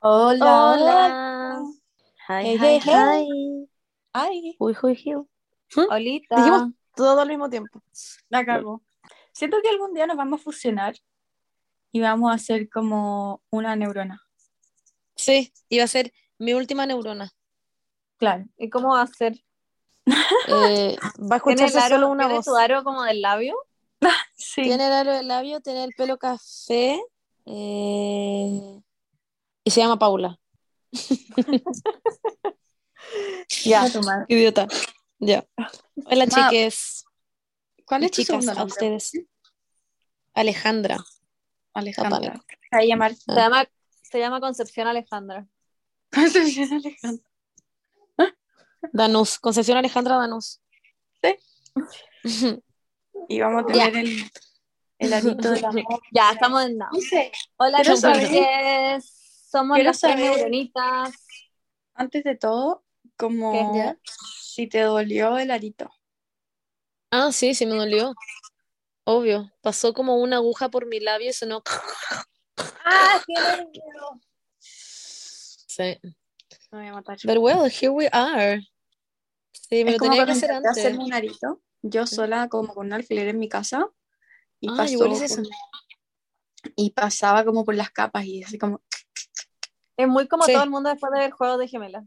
Hola, Hola. Hi, Hey, hi, hey, hi. Ay, Uy, uy, uy. Olita. Dijimos todo al mismo tiempo. La cago. Siento que algún día nos vamos a fusionar y vamos a hacer como una neurona. Sí, iba a ser mi última neurona. Claro. ¿Y cómo va a ser? Eh, va a ¿Tiene escucharse aro, solo una tiene voz. su aro como del labio? Sí. Tiene el aro del labio, tiene el pelo café eh, y se llama Paula. Ya. Idiota. Ya. Hola, Ma, chiques. ¿Cuál Y es tu chicas, a ustedes. Alejandra. Alejandra. Se va a llamar Se llama, se llama Concepción Alejandra. Concepción Alejandra. Danús. Concepción Alejandra Danús. Sí. Y vamos a tener el, el arito del amor. Ya, estamos en nada. No sé, Hola. Somos quiero las saber- neuronitas. antes de todo, como si te dolió el arito. Ah, sí, sí me dolió. Obvio. Pasó como una aguja por mi labio y sonó. ¡Ah, qué nervio! Sí. Me voy a matar. But well, here we are. Sí, me Es lo tenía que hacer intenté antes. hacerme un arito, yo sola como con un alfiler en mi casa y Ah, pasó igual por- y pasaba como por las capas y así como Es muy como Sí. todo el mundo después de ver Juegos de Gemelas.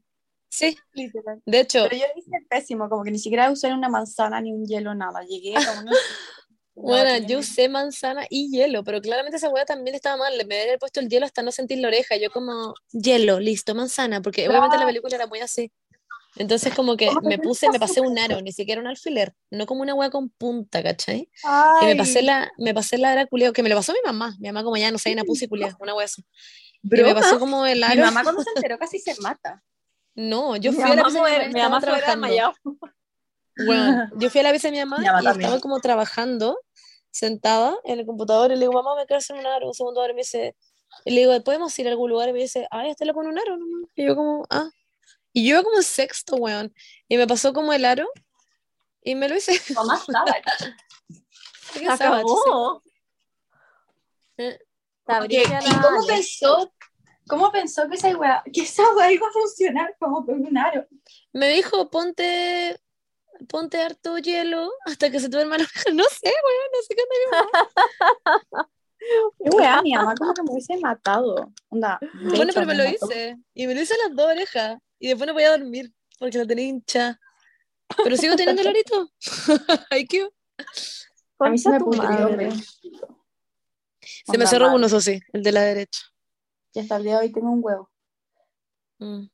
Sí, literal. de hecho, Pero yo hice pésimo, como que ni siquiera usé una manzana ni un hielo, nada. Llegué como una... bueno, No, yo usé manzana y hielo, pero claramente esa hueá también estaba mal. Le me había puesto el hielo hasta no sentir la oreja. Yo como, hielo, listo, manzana, porque obviamente la película era muy así. Entonces como que ¿Cómo te me puse, me pasé un aro, ni siquiera un alfiler, no como una hueá con punta, ¿cachai? Y Ay, me pasé la, me pasé la ara culiao, que me lo pasó mi mamá. Mi mamá como ya no sé, una pussy culiao, una hueá así. Y me pasó como el Mi aro. mamá cuando se enteró casi se mata. No, yo Mi fui a la mamá de mi mamá y mi trabajando. Bueno, yo fui a la pieza de mi mamá Mi mamá y también. estaba como trabajando, sentada en el computador, y le digo, mamá, me quiero hacer un aro, un segundo aro, y me dice, y le digo, ¿podemos ir a algún lugar? Y me dice, ay, este lo pone un aro nomás. Y yo como, ah. Y yo como sexto, weón. Y me pasó como el aro, y me lo hice. Se savage, acabó. Eh. Sabría ¿Y la- cómo pensó? ¿Cómo pensó que esa weá, que esa weá iba a funcionar como con un aro? Me dijo, ponte, ponte harto hielo hasta que se te duerma la oreja. No sé, weón, no sé qué. Qué weá, mi mamá como que me hubiese matado. Onda, Bueno, pero me lo hice. Y me lo hice a las dos orejas. Y después no podía dormir porque la tenía hincha. Pero sigo teniendo el arito. Ay, qué. A mí se me Concha tu madre. Se me cerró uno, eso sí, el de la derecha. Y hasta el día de hoy tengo un huevo. Mm.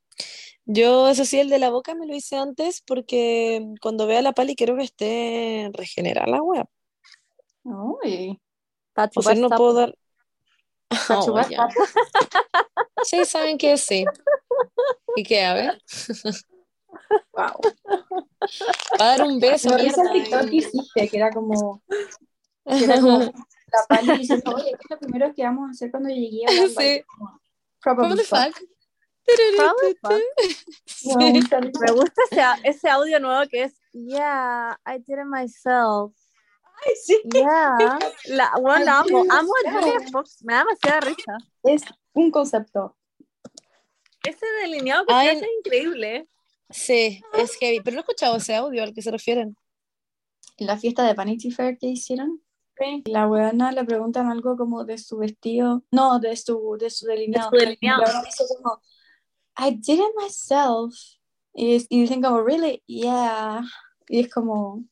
Yo, eso sí, el de la boca me lo hice antes porque cuando vea la pali quiero que esté regenerada la web. Uy. O sea, no puedo dar. Oh. Sí, saben que sí. ¿Y qué? A ver. Wow. Va a dar un beso, Me risa el. TikTok que hiciste, que era como, que era como la pali oye, ¿qué es lo primero que vamos a hacer cuando llegué a Sí. What Probably the fuck. fuck? Probably fuck. No, Sí. mucha risa. Me gusta ese, ese audio nuevo que es Yeah, I did it myself. Ay, sí. Yeah. La, bueno, amo. Amo a. Julia Fox. Me da demasiada risa. Es un concepto. Ese delineado que Ay. se hace es increíble. Sí, es heavy. Pero no he escuchado ese audio al que se refieren. En la fiesta de Vanity Fair que hicieron, la weona le preguntan algo como de su vestido, no, de su, de su delineado. De su delineado. La dice como, I did it myself. Y, es- y dicen como, really? Yeah. Y es como,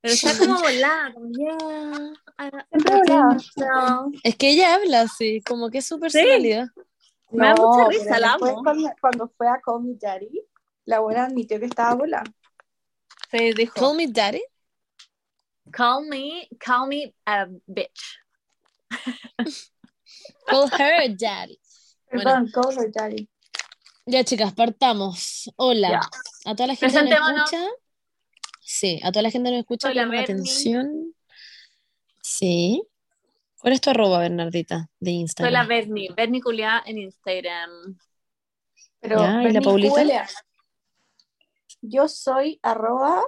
Pero está como volada. Como, yeah. I, I Siempre did it volada. myself". Es que ella habla así, como que es su personalidad. Me da mucha risa, la después amo. Cuando, cuando fue a Call Me Daddy, la buena admitió que estaba volada. Sí, dijo. Call me daddy. Call me, call me a bitch. Call her daddy. Perdón, Call Her Daddy. Ya, chicas, partamos. Hola. A toda la gente que nos escucha. Sí, a toda la gente que nos escucha, Soy la pongan Berni. atención. Sí. ¿Cuál es tu arroba, Bernardita, de Soy la Instagram? Bernie, Bernie Culia en Instagram. Pero, Ya, ¿y la Paulita? Yo soy arroba,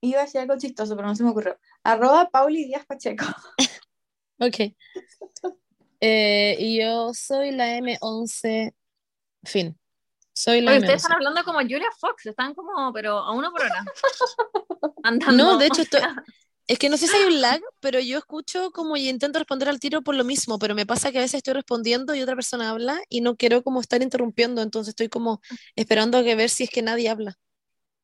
iba a decir algo chistoso, pero no se me ocurrió. Arroba Pauli Díaz Pacheco. Ok. Eh, y yo soy la M11. Fin. Soy la Oye, M11. ustedes están hablando como Julia Fox, están como, pero a uno por hora. Andando. No, de hecho, estoy- Es que no sé si hay un lag, pero yo escucho como y intento responder al tiro por lo mismo, pero me pasa que a veces estoy respondiendo y otra persona habla y no quiero como estar interrumpiendo, entonces estoy como esperando a que ver si es que nadie habla.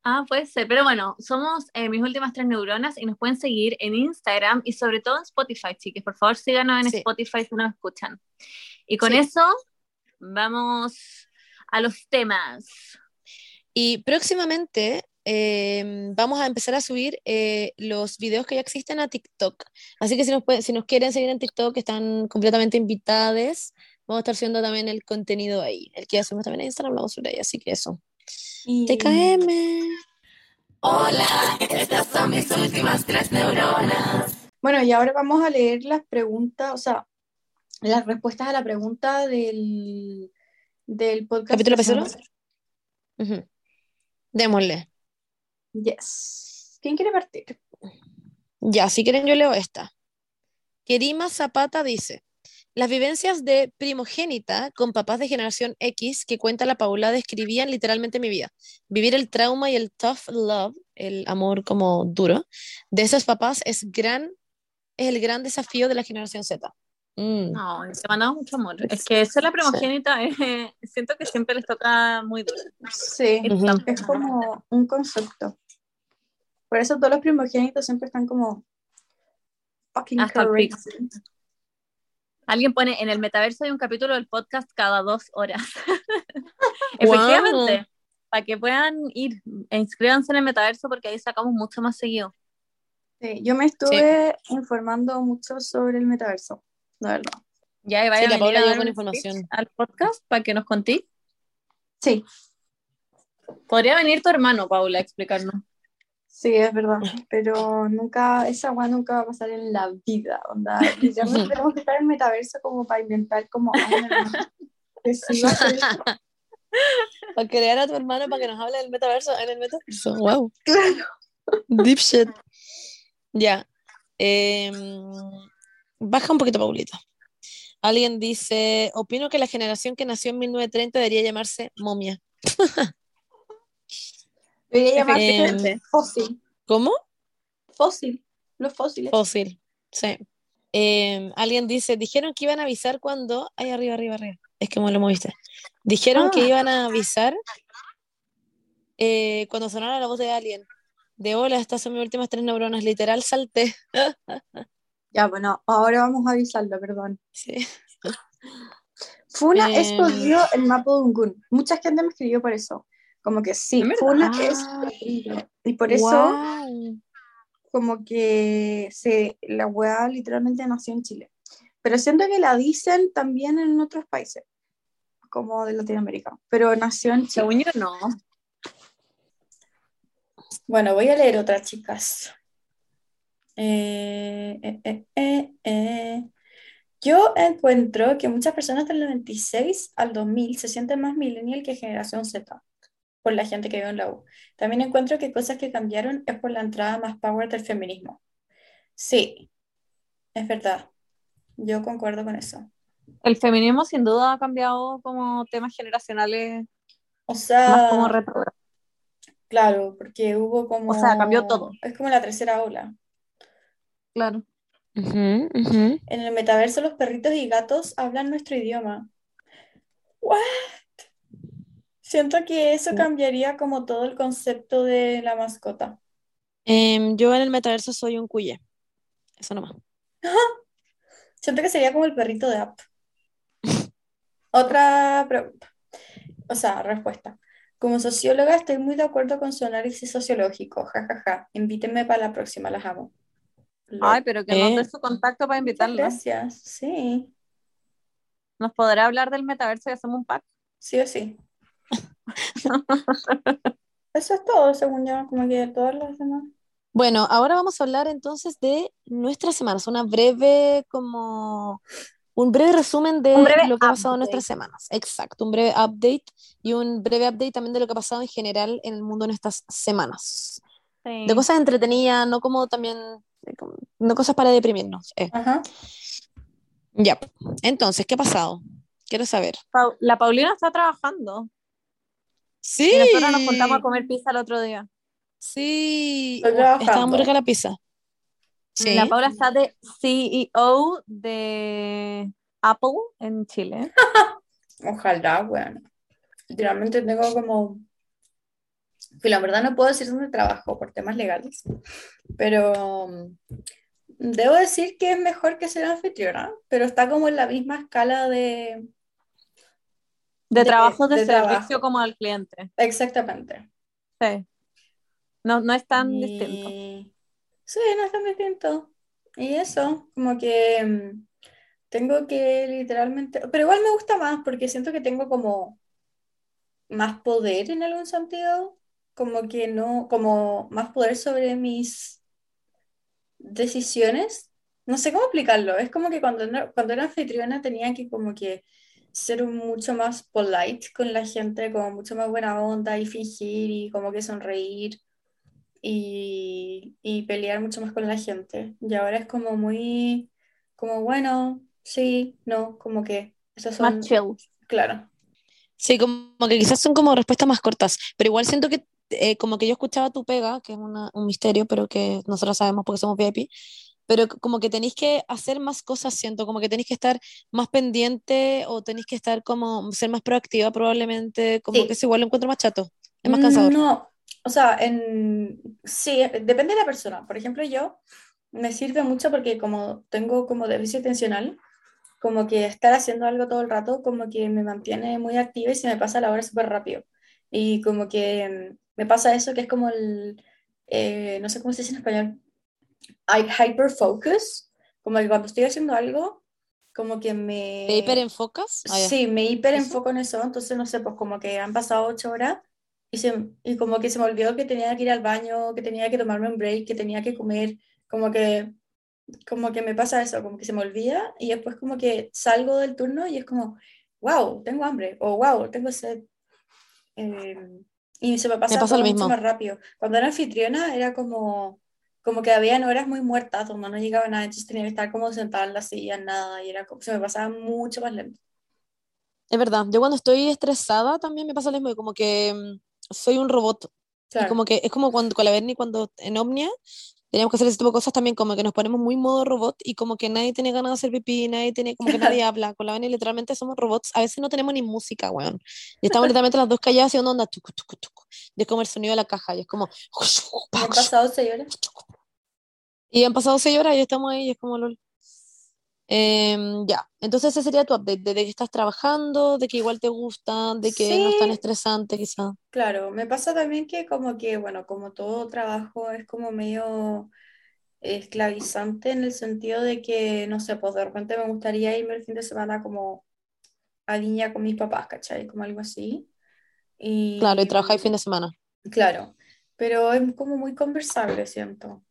Ah, puede ser, pero bueno, somos eh, mis últimas tres neuronas y nos pueden seguir en Instagram y sobre todo en Spotify, chicas. Por favor, síganos en Sí. Spotify si nos escuchan. Y con Sí. eso, vamos a los temas. Y próximamente eh, vamos a empezar a subir eh, los videos que ya existen a TikTok. Así que si nos, pueden- si nos quieren seguir en TikTok, están completamente invitadas. Vamos a estar subiendo también el contenido ahí. El que ya subimos también a Instagram, lo vamos a subir ahí. Así que eso. Y- TKM. Bueno, y ahora vamos a leer las preguntas, o sea, las respuestas a la pregunta del, del podcast. ¿Capítulo. Ujú. Démosle. Yes. ¿Quién quiere partir? Ya, si quieren yo leo esta. Kerima Zapata dice, las vivencias de primogénita con papás de generación X que cuenta la Paula describían literalmente mi vida. Vivir el trauma y el tough love, el amor como duro, de esos papás es gran, es el gran desafío de la generación Z. Mm. No, te mandamos mucho amor. Es que ser la primogénita, eh, siento que siempre les toca muy duro. Sí, es como un concepto. Por eso todos los primogénitos siempre están como fucking Hasta. Alguien pone, en el metaverso hay un capítulo del podcast cada dos horas. Wow. Efectivamente, para que puedan ir e inscríbanse en el metaverso porque ahí sacamos mucho más seguido. Sí, yo me estuve informando mucho sobre el metaverso, la verdad. Ya, y vaya a venir Paula a con información. al podcast para que nos contéis. Sí, Podría venir tu hermano, Paula, a explicarnos. Sí, es verdad. Pero nunca, esa weá nunca va a pasar en la vida, onda. Ya no tenemos que estar en el metaverso como para inventar como que sí va a ser. Para crear a tu hermano para que nos hable del metaverso en el metaverso. Wow. Deep shit. Ya. Em, baja un poquito, Paulita. Alguien dice, opino que la generación que nació en 1930 debería llamarse momia. Debería llamarse Em, fósil. ¿Cómo? Fósil. Los fósiles. Fósil. Sí. Em, alguien dice, dijeron que iban a avisar cuando... Ay, arriba, arriba, arriba. Es que me lo moviste. Dijeron que Ah. iban a avisar eh, cuando sonara la voz de alguien. De hola, estas son mis últimas tres neuronas. Literal, salté. Ya, bueno, ahora vamos a avisarlo, perdón. Sí. Funa Em. explodió el mapa de Ungun. Mucha gente me escribió por eso. Como que sí. Funa Ah. es. Y por eso, como que se, la weá literalmente nació en Chile. Pero siento que la dicen también en otros países, como de Latinoamérica. Pero nació en Chile. Según yo, no. Bueno, voy a leer otra, chicas. Eh, eh, eh. Yo encuentro que muchas personas del 96 al 2000 se sienten más millennial que generación Z, por la gente que vive en la U. También encuentro que cosas que cambiaron es por la entrada más power del feminismo. Sí, es verdad. Yo concuerdo con eso. El feminismo sin duda ha cambiado como temas generacionales O más sea, como retro. claro, porque hubo como... O sea, cambió todo. Es como la tercera ola. Claro. Ujú. En el metaverso los perritos y gatos hablan nuestro idioma. ¿What? Siento que eso cambiaría como todo el concepto de la mascota. Em, yo en el metaverso soy un cuye. Eso nomás. Siento que sería como el perrito de app. Otra pregunta. O sea, respuesta. Como socióloga estoy muy de acuerdo con su análisis sociológico. Ja, ja, ja. Invítenme para la próxima, las amo. Ay, pero que nos Eh. dé su contacto para Muchas invitarlo. gracias. Sí, ¿Nos podrá hablar del metaverso y hacemos un pack? sí o sí. Eso es todo, según yo, como que todas las demás. Bueno, ahora vamos a hablar entonces de nuestras semanas, una breve como un breve resumen de breve lo que ha pasado en update. nuestras semanas. Exacto, un breve update y un breve update también de lo que ha pasado en general en el mundo en estas semanas. Sí. De cosas entretenidas, no como también, de como- no cosas para deprimirnos. eh. Ajá. Ya, entonces, ¿qué ha pasado? Quiero saber. La Paulina está trabajando. Sí, Y nosotros nos juntamos a comer pizza el otro día. sí, estaba muy rica la pizza. Sí. La Paula está de CEO de Apple en Chile. Ojalá, bueno. Literalmente tengo como... La verdad no puedo decir dónde trabajo por temas legales, pero mm, debo decir que es mejor que ser anfitriona, pero está como en la misma escala de... De, De- trabajo de, de servicio trabajo. como al cliente. Exactamente. Sí. No, no es tan Y- distinto. Sí, no es tan distinto. Y eso, como que mm, tengo que literalmente, pero igual me gusta más porque siento que tengo como más poder en algún sentido, como que no, como más poder sobre mis decisiones. No sé cómo explicarlo. Es como que cuando, cuando era anfitriona tenía que como que ser mucho más polite con la gente, como mucho más buena onda y fingir y como que sonreír y, y pelear mucho más con la gente. Y ahora es como muy, como bueno, sí, no, como que esas son, Más chill. claro. Sí, como que quizás son como respuestas más cortas, pero igual siento que eh, como que yo escuchaba tu pega, que es una- un misterio, pero que nosotros sabemos porque somos VIP, pero como que tenéis que hacer más cosas, siento, como que tenéis que estar más pendiente o tenéis que estar como, ser más proactiva probablemente, como Sí. que eso igual lo encuentro más chato, es más cansador. No, o sea, en, sí, depende de la persona. Por ejemplo, yo me sirve mucho porque como tengo como déficit atencional, como que estar haciendo algo todo el rato, como que me mantiene muy activa y se me pasa la hora súper rápido. Y como que mm, me pasa eso que es como el, eh, no sé cómo se dice en español, hay hyperfocus, como que cuando estoy haciendo algo, como que me... ¿Te hiperenfocas? Ah. Sí, me hiperenfoco en eso, entonces no sé, pues como que han pasado ocho horas y, se, y como que se me olvidó que tenía que ir al baño, que tenía que tomarme un break, que tenía que comer, como que, como que me pasa eso, como que se me olvida y después como que salgo del turno y es como, wow, tengo hambre, o wow, tengo sed. Eh, y se me pasa, pasa lo todo mucho mismo. más rápido. Cuando era anfitriona era como, como que habían horas muy muertas donde no llegaba nada, entonces tenía que estar como sentada en la silla, nada, y era como, se me pasaba mucho más lento. Es verdad, yo cuando estoy estresada también me pasa lo mismo, como que mm, soy un robot. Y Claro. como que es como cuando con la Berni, cuando en Omnia teníamos que hacer ese tipo de cosas también, como que nos ponemos muy modo robot y como que nadie tiene ganas de hacer pipí, nadie tiene, como que nadie habla. Con la Berni literalmente somos robots, a veces no tenemos ni música, weón. Y estamos literalmente las dos calladas haciendo onda, tucu, tucu, tucu. Y es como el sonido de la caja, y es como. Han pasado seis horas. Y han pasado seis horas y estamos ahí, y es como lol. Em, ya, entonces ese sería tu update, de, de que estás trabajando, de que igual te gusta, de que no es tan Sí. estresante quizá. Claro, me pasa también que como que, bueno, como todo trabajo es como medio esclavizante en el sentido de que, no sé, pues de repente me gustaría irme el fin de semana como a Viña con mis papás, ¿cachai? Como algo así. Y Claro, y trabajáis fin de semana. Claro, pero es como muy conversable, siento.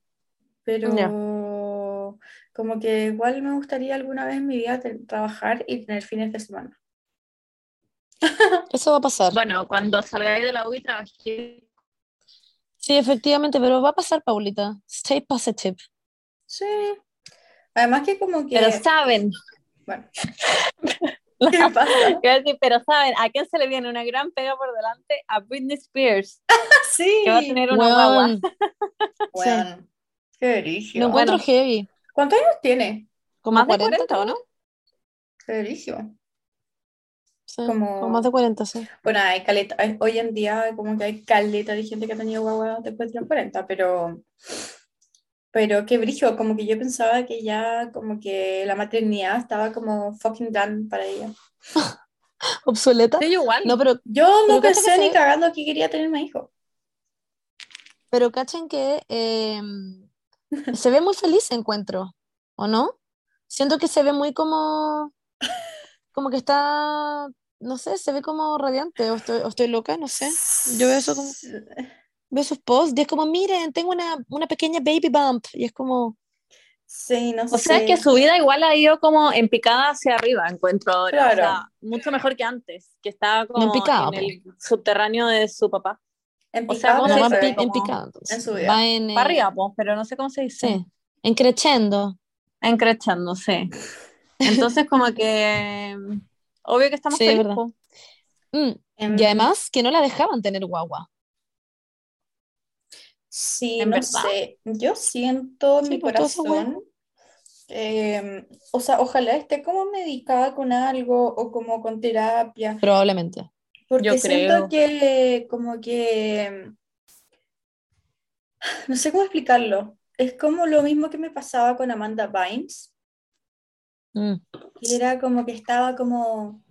Pero como que igual me gustaría alguna vez en mi vida trabajar y tener fines de semana. Eso va a pasar. Bueno, cuando salgáis de la U y trabajé. Sí, efectivamente, pero va a pasar, Paulita. Stay positive. Sí. Además que como que, Pero saben, bueno, ¿qué pasa? decir, pero saben, ¿a quién se le viene una gran pega por delante? A Britney Spears, Sí, que va a tener una guagua. Weón, Bueno, qué brígido. lo encuentro Bueno. heavy. ¿Cuántos años tiene? Como Más de 40, 40, ¿o no? Qué brígido. Sí, Como- como más de 40, sí. Bueno, hay caleta, hoy en día como que hay caleta de gente que ha tenido guagua después de los 40, pero, pero qué brillo, como que yo pensaba que ya como que la maternidad estaba como fucking done para ella. ¿Obsoleta? Sí, yo igual. No, pero, Yo no Pero pensé que ni se- cagando que quería tener más hijos. pero cachen que eh, se ve muy feliz, encuentro, ¿o no? Siento que se ve muy como, como que está, no sé, se ve como radiante, o estoy, o estoy loca, no sé. Yo veo eso como, veo sus posts y es como, miren, tengo una, una pequeña baby bump, y es como, Sí, no O sea, sé. es que su vida igual ha ido como en picada hacia arriba, encuentro ahora. O Claro. sea, mucho mejor que antes, que estaba como en picada, en el subterráneo de su papá. En o sea, picado, ¿cómo no pero va se en, en en. Va en, Para arriba, po, pero no sé cómo se dice. sí, en creciendo. En creciendo, sí. Entonces, como que. Obvio que estamos Sí, es felices. verdad. po. Mm, Em, Y además que no la dejaban tener guagua. Sí, En no verdad. sé. Yo siento en Sí, mi pues, corazón. em, o sea, ojalá esté como medicada con algo o como con terapia. Probablemente. Porque Yo siento creo. que como que no sé cómo explicarlo. Es como lo mismo que me pasaba con Amanda Bynes, Mm. era como que estaba como,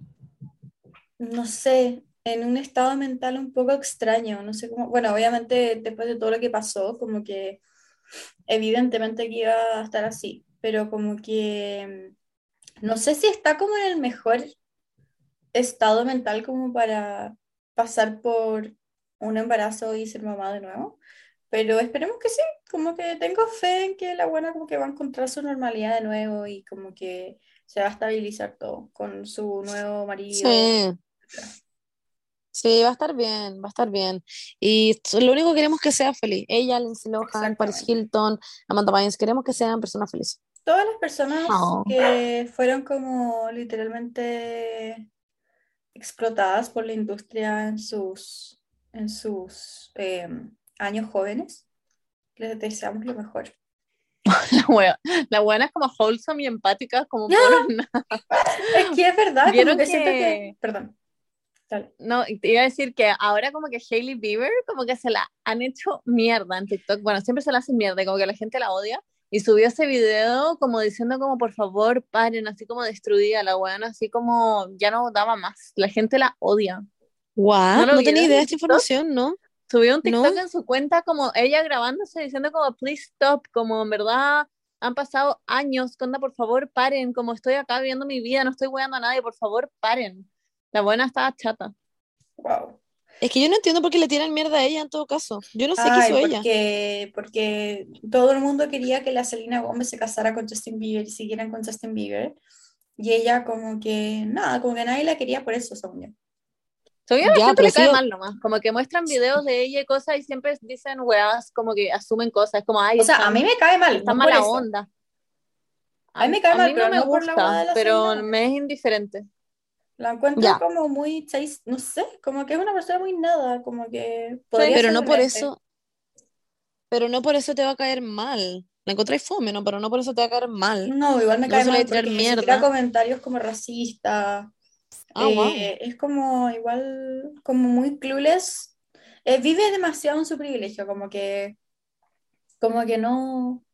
no sé, en un estado mental un poco extraño. No sé cómo, bueno, obviamente después de todo lo que pasó, como que evidentemente que iba a estar así, pero como que no sé si está como en el mejor estado mental como para pasar por un embarazo y ser mamá de nuevo. Pero esperemos que sí, como que tengo fe en que la buena como que va a encontrar su normalidad de nuevo y como que se va a estabilizar todo con su nuevo marido. Sí. Sí, va a estar bien, va a estar bien. Y lo único que queremos es que sea feliz. Ella, Lindsay Lohan, Paris. Hilton, Amanda Bynes, queremos que sean personas felices. Todas las personas Oh. que fueron como literalmente explotadas por la industria en sus, en sus eh, años jóvenes, les deseamos lo mejor. La wea- la buena es como wholesome y empática, como por nada. Es que es verdad, como ¿Vieron que siento que- que... Perdón. Dale. No, te iba a decir que ahora como que Hailey Bieber como que se la han hecho mierda en TikTok. Bueno, siempre se la hacen mierda, como que la gente la odia. Y subió ese video como diciendo como por favor paren, así como destruida la weona, así como ya no daba más. La gente la odia. What? ¿No No, tenía idea de esta información, ¿no? Subió un TikTok No. en su cuenta como ella grabándose diciendo como please stop, como en verdad han pasado años, conda por favor paren, como estoy acá viviendo mi vida, no estoy weando a nadie, por favor paren. La buena estaba chata. Wow. Es que yo no entiendo por qué le tiran mierda a ella en todo caso. Yo no sé qué Ay, hizo ella. porque, porque todo el mundo quería que la Selena Gómez se casara con Justin Bieber y siguieran con Justin Bieber. Y ella como que, nada, como que nadie la quería por eso, según yo. Según yo, a la gente le cae sí, mal nomás, como que muestran videos de ella y cosas y siempre dicen weas, como que asumen cosas, es como, ay, O sea, están- a mí me cae mal, está no mala onda. A mí me cae mal, no pero me no por la gusta, wea de la pero Selena me es indiferente. La encuentro Ya. como muy, no sé, como que es una persona muy nada, como que podría Pero no por eso. Pero no por eso te va a caer mal. La encontré fome, ¿no? Pero no por eso te va a caer mal. No, igual me No cae mal porque mierda. comentarios como racistas. Ah, eh, wow. Es como igual, como muy clueless. Eh, vive demasiado en su privilegio, como que, como que no,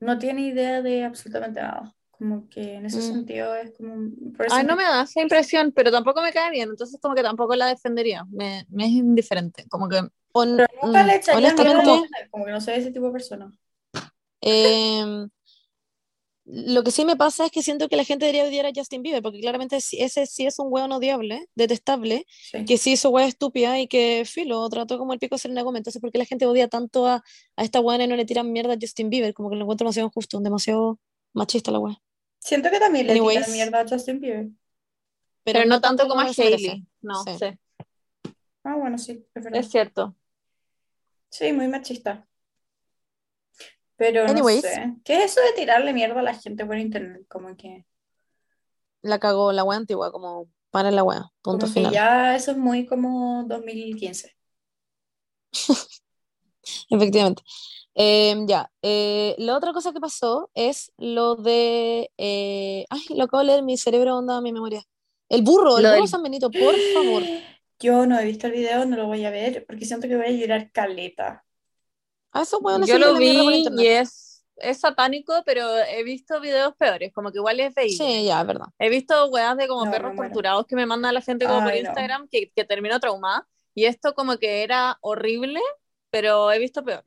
no tiene idea de absolutamente nada. Como que en ese Mm. sentido es como... eso Ay, no me- da esa impresión, pero tampoco me cae bien, entonces como que tampoco la defendería, me, me es indiferente, como que Hon- Pero nunca mm, le echaría él, como que no soy ese tipo de persona. em, lo que sí me pasa es que siento que la gente debería odiar a Justin Bieber, porque claramente ese sí es un hueón odiable, detestable, Sí. que sí hizo hueá estúpida y que filo, trató como el pico Selena Gómez. Entonces, ¿por qué la gente odia tanto a, a esta hueá y no le tiran mierda a Justin Bieber? Como que lo encuentro demasiado injusto, demasiado machista la hueá. Siento que también le tiran mierda a Justin Bieber. pero, no tanto como a. Hailey, no Sí. sé, Ah, bueno, sí, es verdad. es cierto. Sí, muy machista. Pero no sé. ¿Qué es eso de tirarle mierda a la gente por internet? Como que, La cagó la hueá antigua, como para la hueá, punto como que final. ya eso es muy como 2015. Efectivamente. Eh, ya, eh, la otra cosa que pasó es lo de. eh, ay, lo acabo de leer, mi cerebro onda mi memoria. El burro, el Lo burro del- San Benito, por favor. Yo no he visto el video, no lo voy a ver porque siento que voy a llorar caleta. A esos hueones Yo lo por vi y es, es satánico, pero he visto videos peores, como que igual es veíble. Sí, ya, es verdad. He visto weas de como No, perros torturados que me manda la gente como por Ay, no. Instagram que, que terminó traumada. Y esto como que era horrible, pero he visto peor.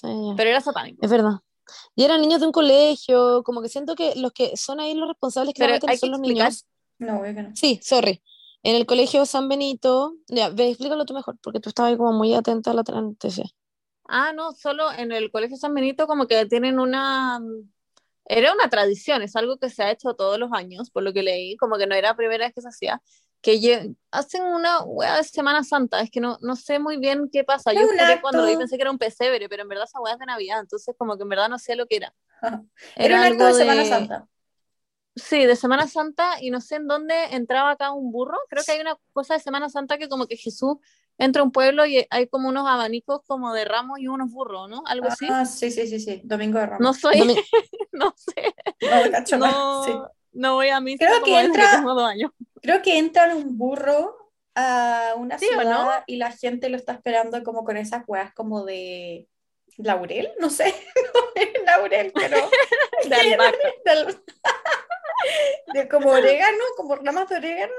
Sí. Pero era satánico. Es verdad. Y eran niños de un colegio, como que siento que los que son ahí los responsables que son los niños. No, obvio que no. Sí, sorry. En el colegio San Benito, ya, ve, explícalo tú mejor, porque tú estabas ahí como muy atenta a la noticia. Ah, no, solo en el Colegio San Benito como que tienen una... Era una tradición, es algo que se ha hecho todos los años, por lo que leí, como que no era la primera vez que se hacía, que hacen una wea de Semana Santa, es que no, no sé muy bien qué pasa. Yo juré cuando lo vi pensé que era un pesebre, pero en verdad esa wea es de Navidad, entonces como que en verdad no sé lo que era. Era un acto algo de Semana Santa. Sí, de Semana Santa y no sé en dónde entraba acá un burro. Creo que hay una cosa de Semana Santa que como que Jesús entra a un pueblo y hay como unos abanicos como de ramos y unos burros, ¿no? Algo así. Ah, sí, sí, sí, sí. Domingo de Ramos. No soy, Domi- no sé, No, cacho no, sí. No voy a misa Creo como que entra- tengo dos años. Creo que entra un burro a una ¿Sí ciudad no? y la gente lo está esperando como con esas weas como de laurel, no sé, no es laurel, pero De albahaca. del- de como orégano, como ramas de orégano.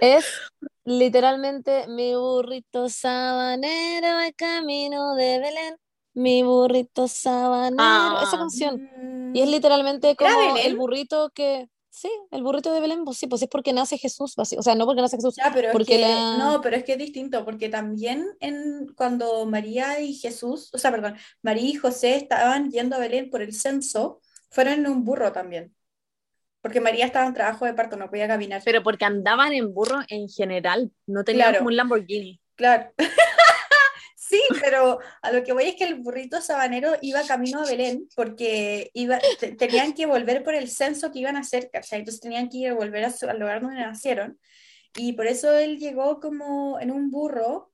Es literalmente mi burrito sabanero va camino de Belén. Mi burrito sabanero. Ah. Esa canción. Mm, Y es literalmente como el burrito que. Sí, el burrito de Belén, pues sí, pues es porque nace Jesús, basi- o sea, no porque nace Jesús, Ya, pero es que, la- no, pero es que es distinto, porque también en, cuando María y Jesús, o sea, perdón, María y José estaban yendo a Belén por el censo, fueron en un burro también. Porque María estaba en trabajo de parto, no podía caminar. Pero porque andaban en burro en general, no tenían Claro. como un Lamborghini. Claro. Sí, pero a lo que voy es que el burrito sabanero iba camino a Belén porque iba, te- tenían que volver por el censo que iban a hacer, ¿cachai? Entonces tenían que ir a volver a su- al lugar donde nacieron. Y por eso él llegó como en un burro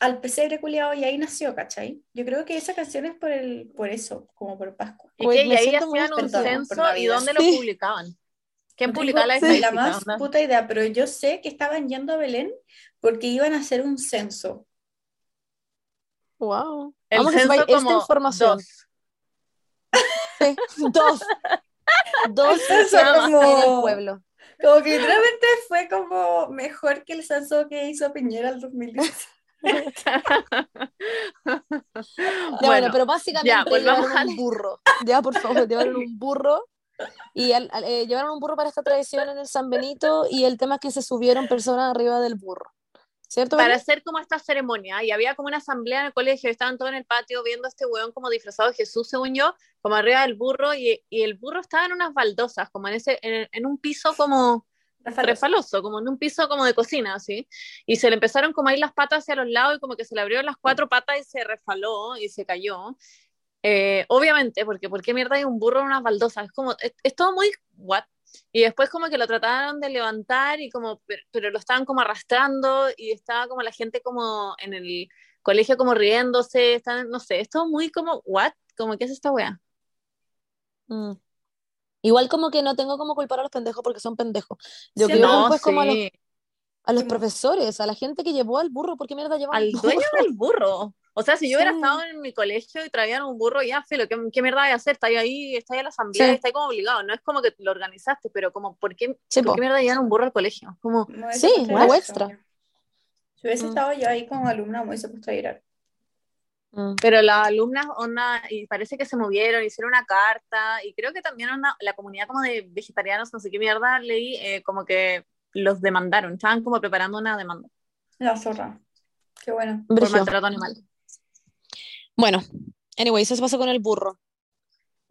al pesebre culiado y ahí nació, ¿cachai? Yo creo que esa canción es por, el, por eso, como por Pascua. Y, Güey, que, y ahí hacían un censo y dónde lo Sí. publicaban. ¿Quién publicaba la estadística? la más onda? puta idea, pero yo sé que estaban yendo a Belén porque iban a hacer un censo. Wow. El Vamos a censo esta como información. dos. Sí, dos. Dos como- en el pueblo. Como que literalmente fue como mejor que el censo que hizo Piñera el 2010. Ya, bueno, Bueno, pero básicamente ya, llevaron un burro. Ya, por favor, llevaron un burro. Y al- al- eh, llevaron un burro para esta tradición en el San Benito y el tema es que se subieron personas arriba del burro. ¿Cierto? para hacer como esta ceremonia y había como una asamblea en el colegio, estaban todos en el patio viendo a este weón como disfrazado de Jesús, según yo, como arriba del burro y, y el burro estaba en unas baldosas, como en ese en, en un piso como refaloso, como en un piso como de cocina, así, y se le empezaron como a ir las patas hacia los lados y como que se le abrieron las cuatro patas y se refaló y se cayó. Eh, obviamente, porque ¿por qué mierda hay un burro en unas baldosas? Es como, es, es todo muy what. Y después como que lo trataron de levantar y como, pero, pero lo estaban como arrastrando y estaba como la gente como en el colegio como riéndose, están, no sé, es todo muy como, what? Como, ¿qué es esta wea? Mm. Igual como que no tengo como culpar a los pendejos porque son pendejos. Yo Sí, creo no, después como a los, sí, a los profesores, a la gente que llevó al burro, ¿por qué mierda llevan al al dueño burro? del burro. O sea, si yo hubiera Sí. estado en mi colegio y traían un burro, ya, filo, ¿qué, qué mierda hay a hacer? Está ahí, está ahí en la asamblea, Sí. está ahí como obligado. No es como que lo organizaste, pero como, ¿por qué, Sí, ¿por po. qué mierda llevan un burro al colegio? Como, Sí, a algo extra. Si hubiese Mm. estado yo ahí como alumna, me hubiese puesto a llorar. Mm. Pero las alumnas, onda, y parece que se movieron, hicieron una carta, y creo que también onda, la comunidad como de vegetarianos, no sé qué mierda, leí, eh, como que los demandaron, estaban como preparando una demanda La zorra. Qué bueno. por maltrato animal. Bueno, anyways, eso pasó con el burro.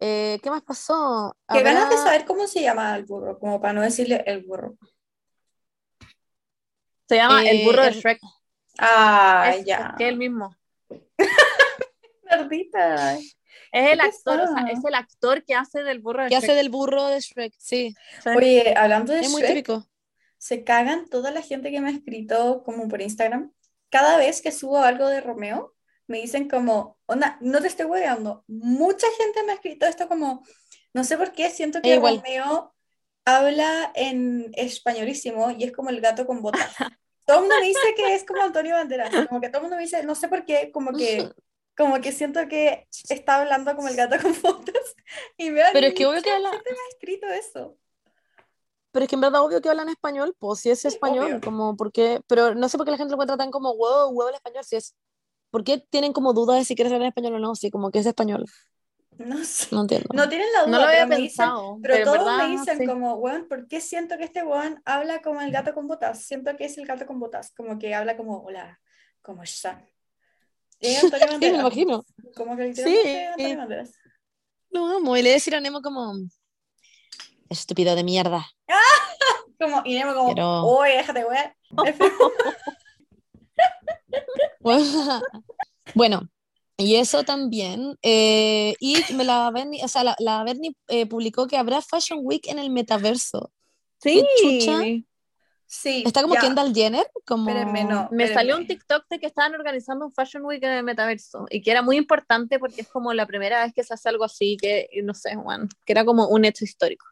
Eh, ¿qué más pasó? Qué ganas de Habrá- saber cómo se llama el burro, como para no decirle el burro. Se llama Eh, El burro de el- Shrek. Ah, es, ya. es que él mismo. Nerdita. Es el ¿Qué actor, o sea, es el actor que hace del burro de ¿Qué Shrek. hace del burro de Shrek? Sí. Oye, hablando de es muy Shrek, típico. Se cagan toda la gente que me ha escrito como por Instagram. Cada vez que subo algo de Romeo, me dicen como, onda, no te estoy hueveando. Mucha gente me ha escrito esto como, no sé por qué, siento que igual. Romeo habla en españolísimo y es como el gato con botas. Todo el mundo me dice que es como Antonio Banderas, como que todo el mundo me dice, no sé por qué, como que, como que siento que está hablando como el gato con botas. Y me Pero es que obvio que habla- me ha escrito eso. Pero es que en verdad obvio que hablan español, pues si es español, obvio. como porque, pero no sé por qué la gente lo encuentra tan como huevo, huevo el español, si es, ¿por qué tienen como dudas de si quieres hablar español o no? Sí, como que es español, No sé. no entiendo. No tienen la duda, No lo había pero me dicen, pensado, pero, pero todos verdad, me dicen sí. como, weón, ¿por qué siento que este weón habla como el gato con botas? Siento que es el gato con botas, como que habla como, hola, es Antonio Sí, me imagino. como que Sí. Lo amo. Y le decir a Nemo como, estúpido de mierda. Como, y Nemo como, Pero- oye, déjate, weón. bueno, Y eso también. eh, y me la Bernie, o sea, la, la Bernie eh, publicó que habrá Fashion Week en el metaverso. Sí, chucha? Sí, Está como ya. Kendall Jenner, como... Espérenme, no. me salió un. TikTok de que estaban organizando un Fashion Week en el metaverso y que era muy importante porque es como la primera vez que se hace algo así, que no sé, Juan, que era como un hecho histórico.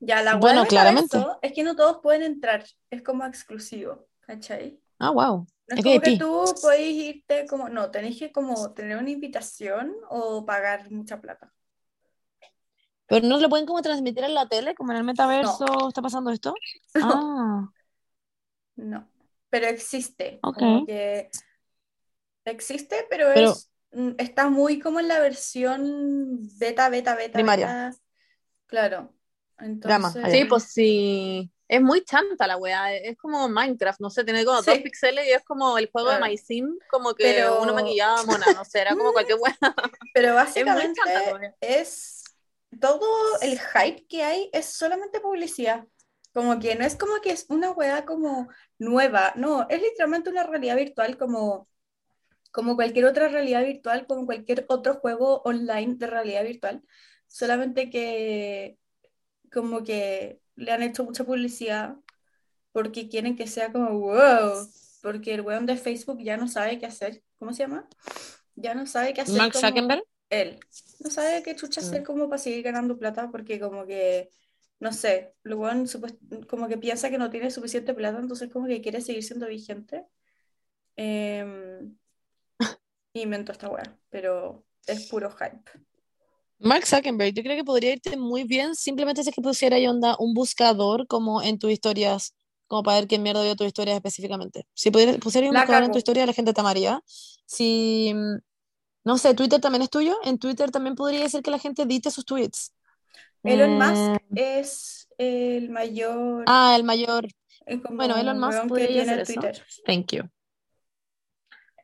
Ya, la Bueno, claramente. es que no todos pueden entrar, es como exclusivo, ¿cachai? Ah, wow. No Es es como que tú podés irte como, no, tenés que como tener una invitación o pagar mucha plata. Pero no lo pueden como transmitir en la tele, como en el metaverso está pasando esto. Ah, No, pero existe. Ok. Como que existe, pero, Pero- es mm, está muy como en la versión beta, beta, beta, Primaria. beta. Claro. Entonces, allá. Sí, pues sí. Es muy chanta la weá, es como Minecraft, no sé, tiene como Sí. dos píxeles y es como el juego Claro. de MySim, como que Pero- uno maquillaba mona, no sé, era como cualquier weá. Pero Es básicamente chanta weá. es todo el hype que hay es solamente publicidad. Como que no es como que es una weá como nueva, no, es literalmente una realidad virtual como, como cualquier otra realidad virtual, como cualquier otro juego online de realidad virtual. Solamente que como que le han hecho mucha publicidad porque quieren que sea como wow, porque el weón de Facebook ya no sabe qué hacer. ¿Cómo se llama? Ya no sabe qué hacer Mark como- Zuckerberg. él. No sabe qué chucha hacer Mm. como para seguir ganando plata porque como que, no sé, el weón como que piensa que no tiene suficiente plata, entonces como que quiere seguir siendo vigente. Em, inventó esta weá, pero es puro hype. Mark Zuckerberg, yo creo que podría irte muy bien simplemente si es que pusiera ahí onda un buscador como en tus historias, como para ver qué mierda vio tus historias específicamente. Si pudiera, pusiera un La buscador en tu historia, la gente te amaría. Si, no sé, Twitter también es tuyo, en Twitter también podría ser que la gente edite sus tweets. Elon Eh, Musk es el mayor, Ah, el mayor. eh, bueno, Elon Musk podría hacer eso. Twitter. Thank you.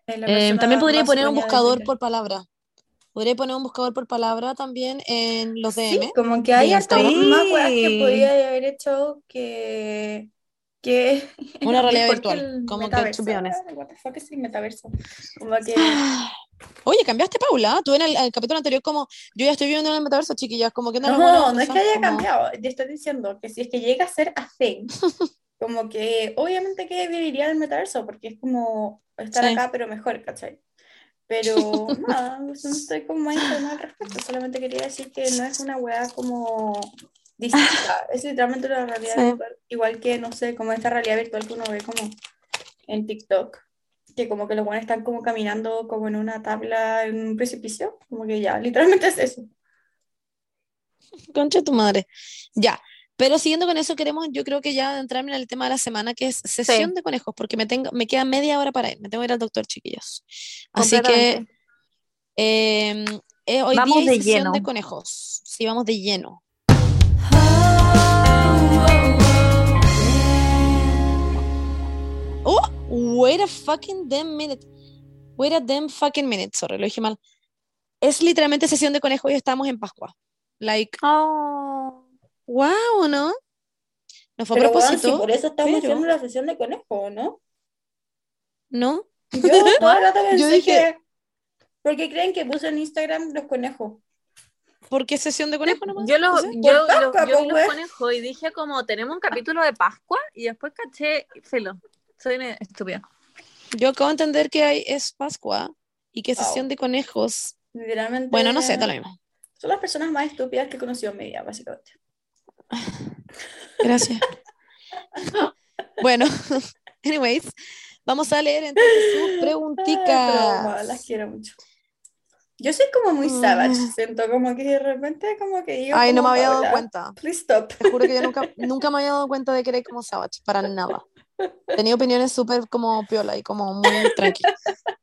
Eh, también podría poner un buscador por palabra. Podría poner un buscador por palabra también en los Sí, DM. como que hay hartas Instagram. más weas que Sí. podía haber hecho que, que Una realidad virtual, como que, metaverso. honest. Ah, What the fuck es el metaverso? Como que Oye, cambiaste, Paula. Tú en el, el capítulo anterior como, yo ya estoy viviendo en el metaverso, chiquillas, como que no, no, a no es que haya como- cambiado. Te estoy diciendo que si es que llega a ser a thing, como que obviamente que viviría en el metaverso porque es como estar Sí. acá pero mejor, ¿cachai? Pero nada, no estoy como más informada al respecto. Solamente quería decir que no es una weá como distinta. Es literalmente una realidad Sí. virtual. Igual que, no sé, como esta realidad virtual que uno ve como en TikTok. Que como que los buenos están como caminando como en una tabla en un precipicio. Como que ya, literalmente es eso. Concha tu madre. Ya. Pero siguiendo con eso, queremos, yo creo que ya entrarme en el tema de la semana, que es sesión de conejos, porque me tengo, me queda media hora para ir, me tengo que ir al doctor, chiquillos. Así que eh, eh, hoy Vamos día hay de sesión lleno. de conejos. Sí, vamos de lleno. Oh, wait a fucking damn minute. Wait a damn fucking minute. Sorry, lo dije mal. Es literalmente sesión de conejos y estamos en Pascua. Like, Oh. Wow, ¿no? No fue a bueno, propósito, si por eso estamos pero- haciendo la sesión de conejo, ¿no? ¿no? Yo todo el rato pensé Yo dije- que... Porque creen que puse en Instagram los conejos. ¿Por qué sesión de conejo nomás? Yo, lo, yo, Por lo- Pascua, yo vi po, los conejos y dije como tenemos un capítulo de Pascua y después caché, filo, soy una estúpida. Yo acabo de entender que hay, es Pascua y que Wow. sesión de conejos. Literalmente. Bueno, no sé, da lo mismo. Son las personas más estúpidas que he conocido en mi vida, básicamente. Gracias. bueno, anyways, vamos a leer entonces sus Ay, wow, las preguntitas. quiero mucho. Yo soy como muy Mm. savage, siento como que de repente como que digo Ay, no me había dado "Paola, cuenta. Please stop. Te juro que yo nunca, nunca me había dado cuenta de que eres como Savage, para nada. Tenía opiniones súper como piola y como muy tranqui.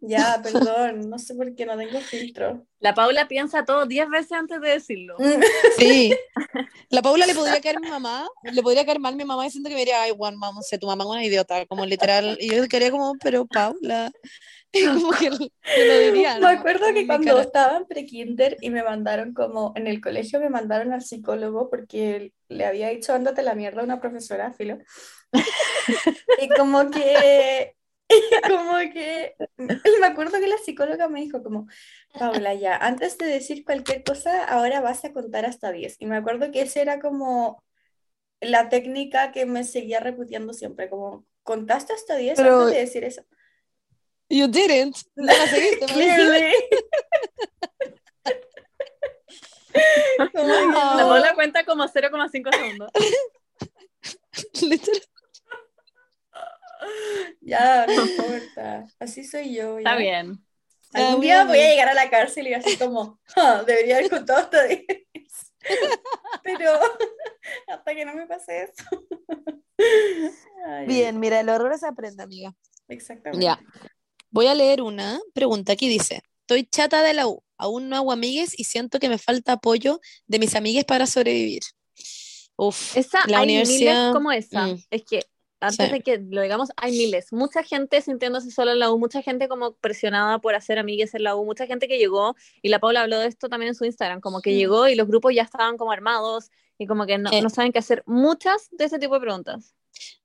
Ya, perdón, no sé por qué no tengo filtro. La Paula piensa todo 10 veces antes de decirlo. Mm. Sí. La Paula le podría caer a mi mamá, le podría caer mal a mi mamá diciendo que me diría, ay, Juan, mamá, sé, tu mamá es una idiota, como literal. Y yo quería como, pero Paula. Y como que, que lo diría. Me ¿no? acuerdo Como que cuando cara. estaba en prekinder y me mandaron como en el colegio me mandaron al psicólogo porque le había dicho ándate a la mierda a una profesora, filo. Y como que como que me acuerdo que la psicóloga me dijo como, Paula, ya, antes de decir cualquier cosa, ahora vas a contar hasta 10. Y me acuerdo que esa era como la técnica que me seguía repitiendo siempre, como, ¿contaste hasta 10 Pero- antes de decir eso? You didn't. No la seguiste, Clearly. Como que La no. Paula cuenta como 0,5 segundos. Literal. Ya, no importa. Así soy yo. Está bien. Algún día bien, voy a llegar a la cárcel y así como, "Ah, debería haber contado hasta 10. Pero hasta que no me pase eso. Ay, Bien, mira, el horror se aprende, amiga. Exactamente. Ya. Voy a leer una pregunta. Aquí dice: Estoy chata de la U, aún no hago amigues y siento que me falta apoyo de mis amigues para sobrevivir. Uf, Esa, la hay universidad. miles como esa. mm. Es que antes Sí. de que lo digamos, hay miles. Mucha gente sintiéndose sola en la U, mucha gente como presionada por hacer amigues en la U, mucha gente que llegó, y la Paula habló de esto también en su Instagram, como que Mm. llegó y los grupos ya estaban como armados y como que no, Eh. no saben qué hacer. Muchas de ese tipo de preguntas.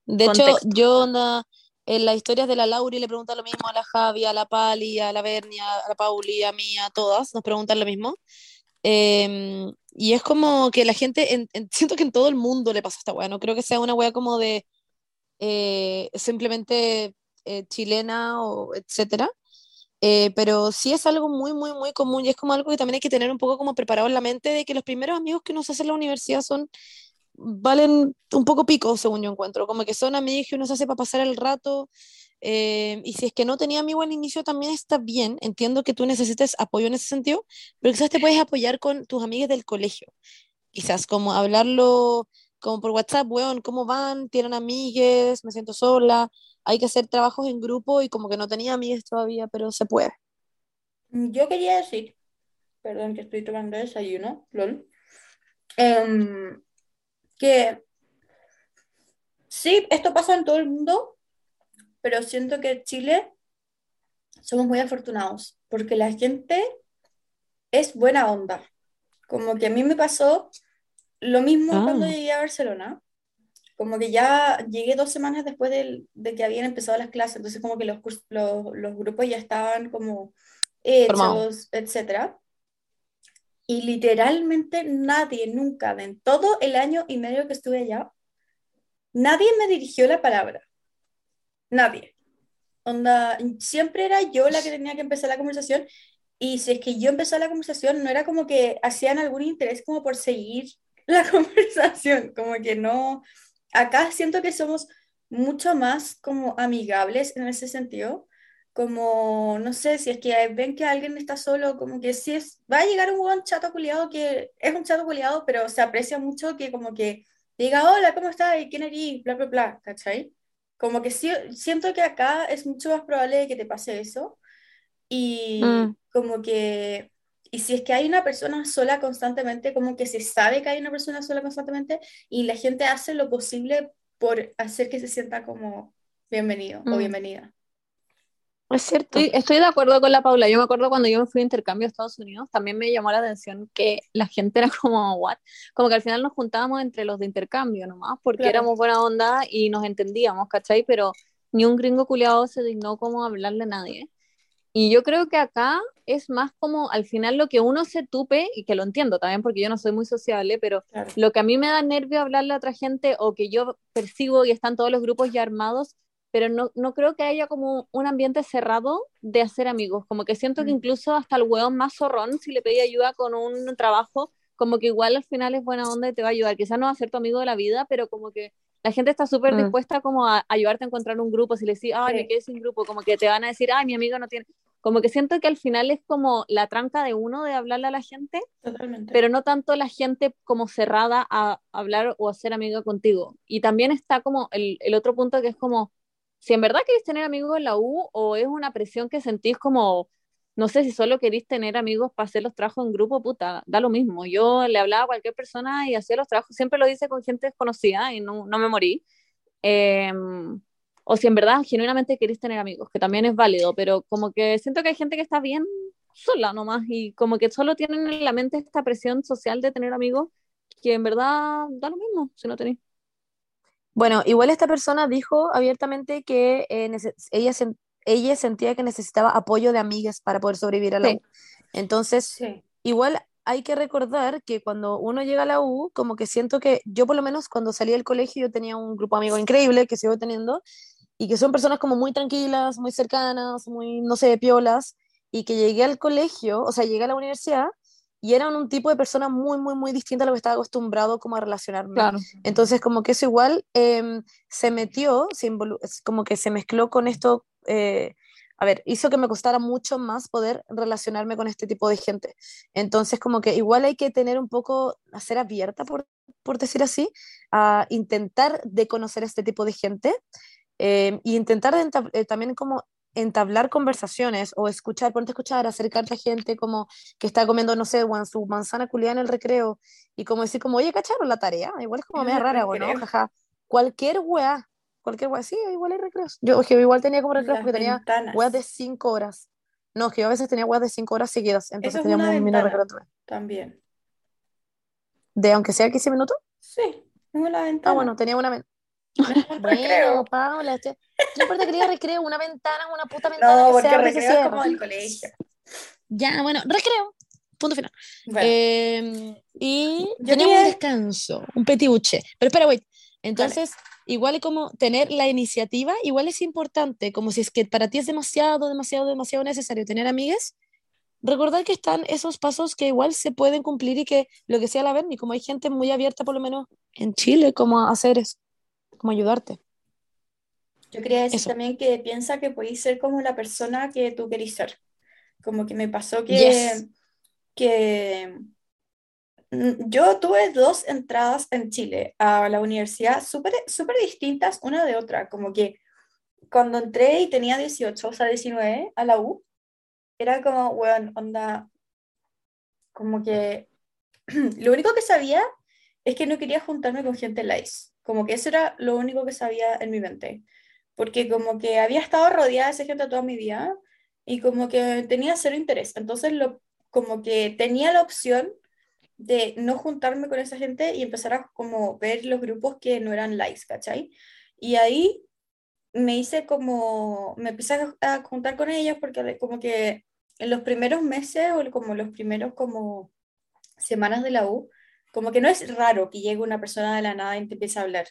De hecho, Contexto. yo onda, en las historias de la Lauri le preguntan lo mismo a la Javi, a la Pali, a la Bernia, a la Pauli, a mí, a todas, nos preguntan lo mismo. Em, y es como que la gente, en- en- siento que en todo el mundo le pasa esta wea, no creo que sea una wea como de eh, simplemente eh, chilena o etcétera. Eh, pero sí es algo muy, muy, muy común y es como algo que también hay que tener un poco como preparado en la mente de que los primeros amigos que uno se hace en la universidad son, valen un poco pico, según yo encuentro, como que son amigos que uno se hace para pasar el rato. y si es que no tenía amigo al inicio, también está bien. Entiendo que tú necesites apoyo en ese sentido, pero quizás te puedes apoyar con tus amigas del colegio. Quizás como hablarlo como por WhatsApp, weón, ¿cómo van? ¿Tienen amigues? Me siento sola. Hay que hacer trabajos en grupo y como que no tenía amigues todavía, pero se puede. Yo quería decir, perdón que estoy tomando desayuno, lol, em, que sí, esto pasa en todo el mundo, pero siento que en Chile somos muy afortunados, porque la gente es buena onda. Como que a mí me pasó lo mismo Ah. cuando llegué a Barcelona. Como que ya llegué dos semanas después del- de, que habían empezado las clases, entonces como que los, los, los grupos ya estaban como hechos, etcétera. Y literalmente nadie, nunca, en todo el año y medio que estuve allá, nadie me dirigió la palabra. Nadie. Onda, siempre era yo la que tenía que empezar la conversación y si es que yo empezaba la conversación, no era como que hacían algún interés como por seguir la conversación, como que no. Acá siento que somos mucho más como amigables en ese sentido, como, no sé, si es que ven que alguien está solo, como que si es, va a llegar un buen chato culiado que es un chato culiado, pero se aprecia mucho que como que diga, hola, ¿cómo estás? ¿Y quién eres? Bla, bla, bla, ¿cachai? Como que sí, siento que acá es mucho más probable que te pase eso. Y Mm. como que, y si es que hay una persona sola constantemente, como que se sabe que hay una persona sola constantemente y la gente hace lo posible por hacer que se sienta como bienvenido o Mm. bienvenida. Es cierto. Estoy, estoy de acuerdo con la Paula. Yo me acuerdo cuando yo me fui de intercambio a Estados Unidos, también me llamó la atención que la gente era como, ¿what? Como que al final nos juntábamos entre los de intercambio nomás, porque Claro. éramos buena onda y nos entendíamos, ¿cachai? Pero ni un gringo culiado se dignó como a hablarle a nadie. Y yo creo que acá es más como al final lo que uno se tupe, y que lo entiendo también porque yo no soy muy sociable, pero Claro. lo que a mí me da nervio hablarle a otra gente o que yo percibo y están todos los grupos ya armados, pero no, no creo que haya como un ambiente cerrado de hacer amigos. Como que siento que Mm. incluso hasta el hueón más zorrón, si le pedí ayuda con un trabajo, como que igual al final es buena onda y te va a ayudar. Quizás no va a ser tu amigo de la vida, pero como que la gente está súper Mm. dispuesta como a ayudarte a encontrar un grupo. Si le decís, ay, me Sí. quedé sin grupo, como que te van a decir, ay, mi amigo no tiene. Como que siento que al final es como la tranca de uno de hablarle a la gente, Totalmente. pero no tanto la gente como cerrada a hablar o a ser amiga contigo. Y también está como el, el otro punto que es como, si en verdad queréis tener amigos en la U o es una presión que sentís como, no sé si solo queréis tener amigos para hacer los trabajos en grupo, puta, da lo mismo. Yo le hablaba a cualquier persona y hacía los trabajos, siempre lo hice con gente desconocida y no, no me morí. Em, o si en verdad genuinamente queréis tener amigos, que también es válido, pero como que siento que hay gente que está bien sola nomás y como que solo tienen en la mente esta presión social de tener amigos que en verdad da lo mismo si no tenéis. Bueno, igual esta persona dijo abiertamente que eh, ella, sen- ella sentía que necesitaba apoyo de amigas para poder sobrevivir a la Sí. U. Entonces, Sí. igual hay que recordar que cuando uno llega a la U, como que siento que yo por lo menos cuando salí del colegio yo tenía un grupo de amigos increíble que sigo teniendo y que son personas como muy tranquilas, muy cercanas, muy, no sé, piolas, y que llegué al colegio, o sea, llegué a la universidad y eran un tipo de persona muy, muy, muy distinta a lo que estaba acostumbrado como a relacionarme. Claro. Entonces, como que eso igual em, se metió, se como que se mezcló con esto, eh, a ver, hizo que me costara mucho más poder relacionarme con este tipo de gente. Entonces, como que igual hay que tener un poco, a ser abierta, por, por decir así, a intentar de conocer este tipo de gente eh, y intentar entab- eh, también como entablar conversaciones o escuchar, ponerte a escuchar, acercarte a gente como que está comiendo, no sé, weón, su manzana culiada en el recreo y como decir como, oye, ¿cacharon la tarea? Igual es como media rara, ¿o no? Jaja. Cualquier weá, cualquier weá, sí, igual hay recreos. Yo, que igual tenía como recreos Las porque tenía ventanas. weas de 5 horas. No, que yo a veces tenía weas de 5 horas seguidas, entonces Eso es teníamos un mini recreo También. de aunque sea 15 minutos. Sí, es una Ah, ventana. bueno, tenía una ventana. Bueno, Paula, este- no importa que diga recreo, una ventana, una puta ventana No, que porque se abre y se recreo es como del colegio. Ya, bueno, recreo. Punto final. Bueno, Eh, y Yo teníamos un quería- descanso, un petibuche. Pero espera, wait. Entonces, igual es como tener la iniciativa, igual es importante, como si es que para ti es demasiado, demasiado, demasiado necesario tener amigas, recordar que están esos pasos que igual se pueden cumplir y que lo que sea la ver, y como hay gente muy abierta, por lo menos en Chile, como a hacer eso, como ayudarte. yo quería decir eso. también que piensa que podéis ser como la persona que tú querís ser. Como que me pasó que, Yes. que yo tuve dos entradas en Chile a la universidad súper súper distintas una de otra. Como que cuando entré y tenía 18, o sea, 19 a la U, era como, weón, onda, como que lo único que sabía es que no quería juntarme con gente lice. Como que eso era lo único que sabía en mi mente. Porque como que había estado rodeada de esa gente toda mi vida y como que tenía cero interés. Entonces, lo, como que tenía la opción de no juntarme con esa gente y empezar a como ver los grupos que no eran likes, ¿cachai? Y ahí me hice como, me empecé a, juntar con ellos porque como que en los primeros meses o como los primeros como semanas de la U, como que no es raro que llegue una persona de la nada y te empiece a hablar.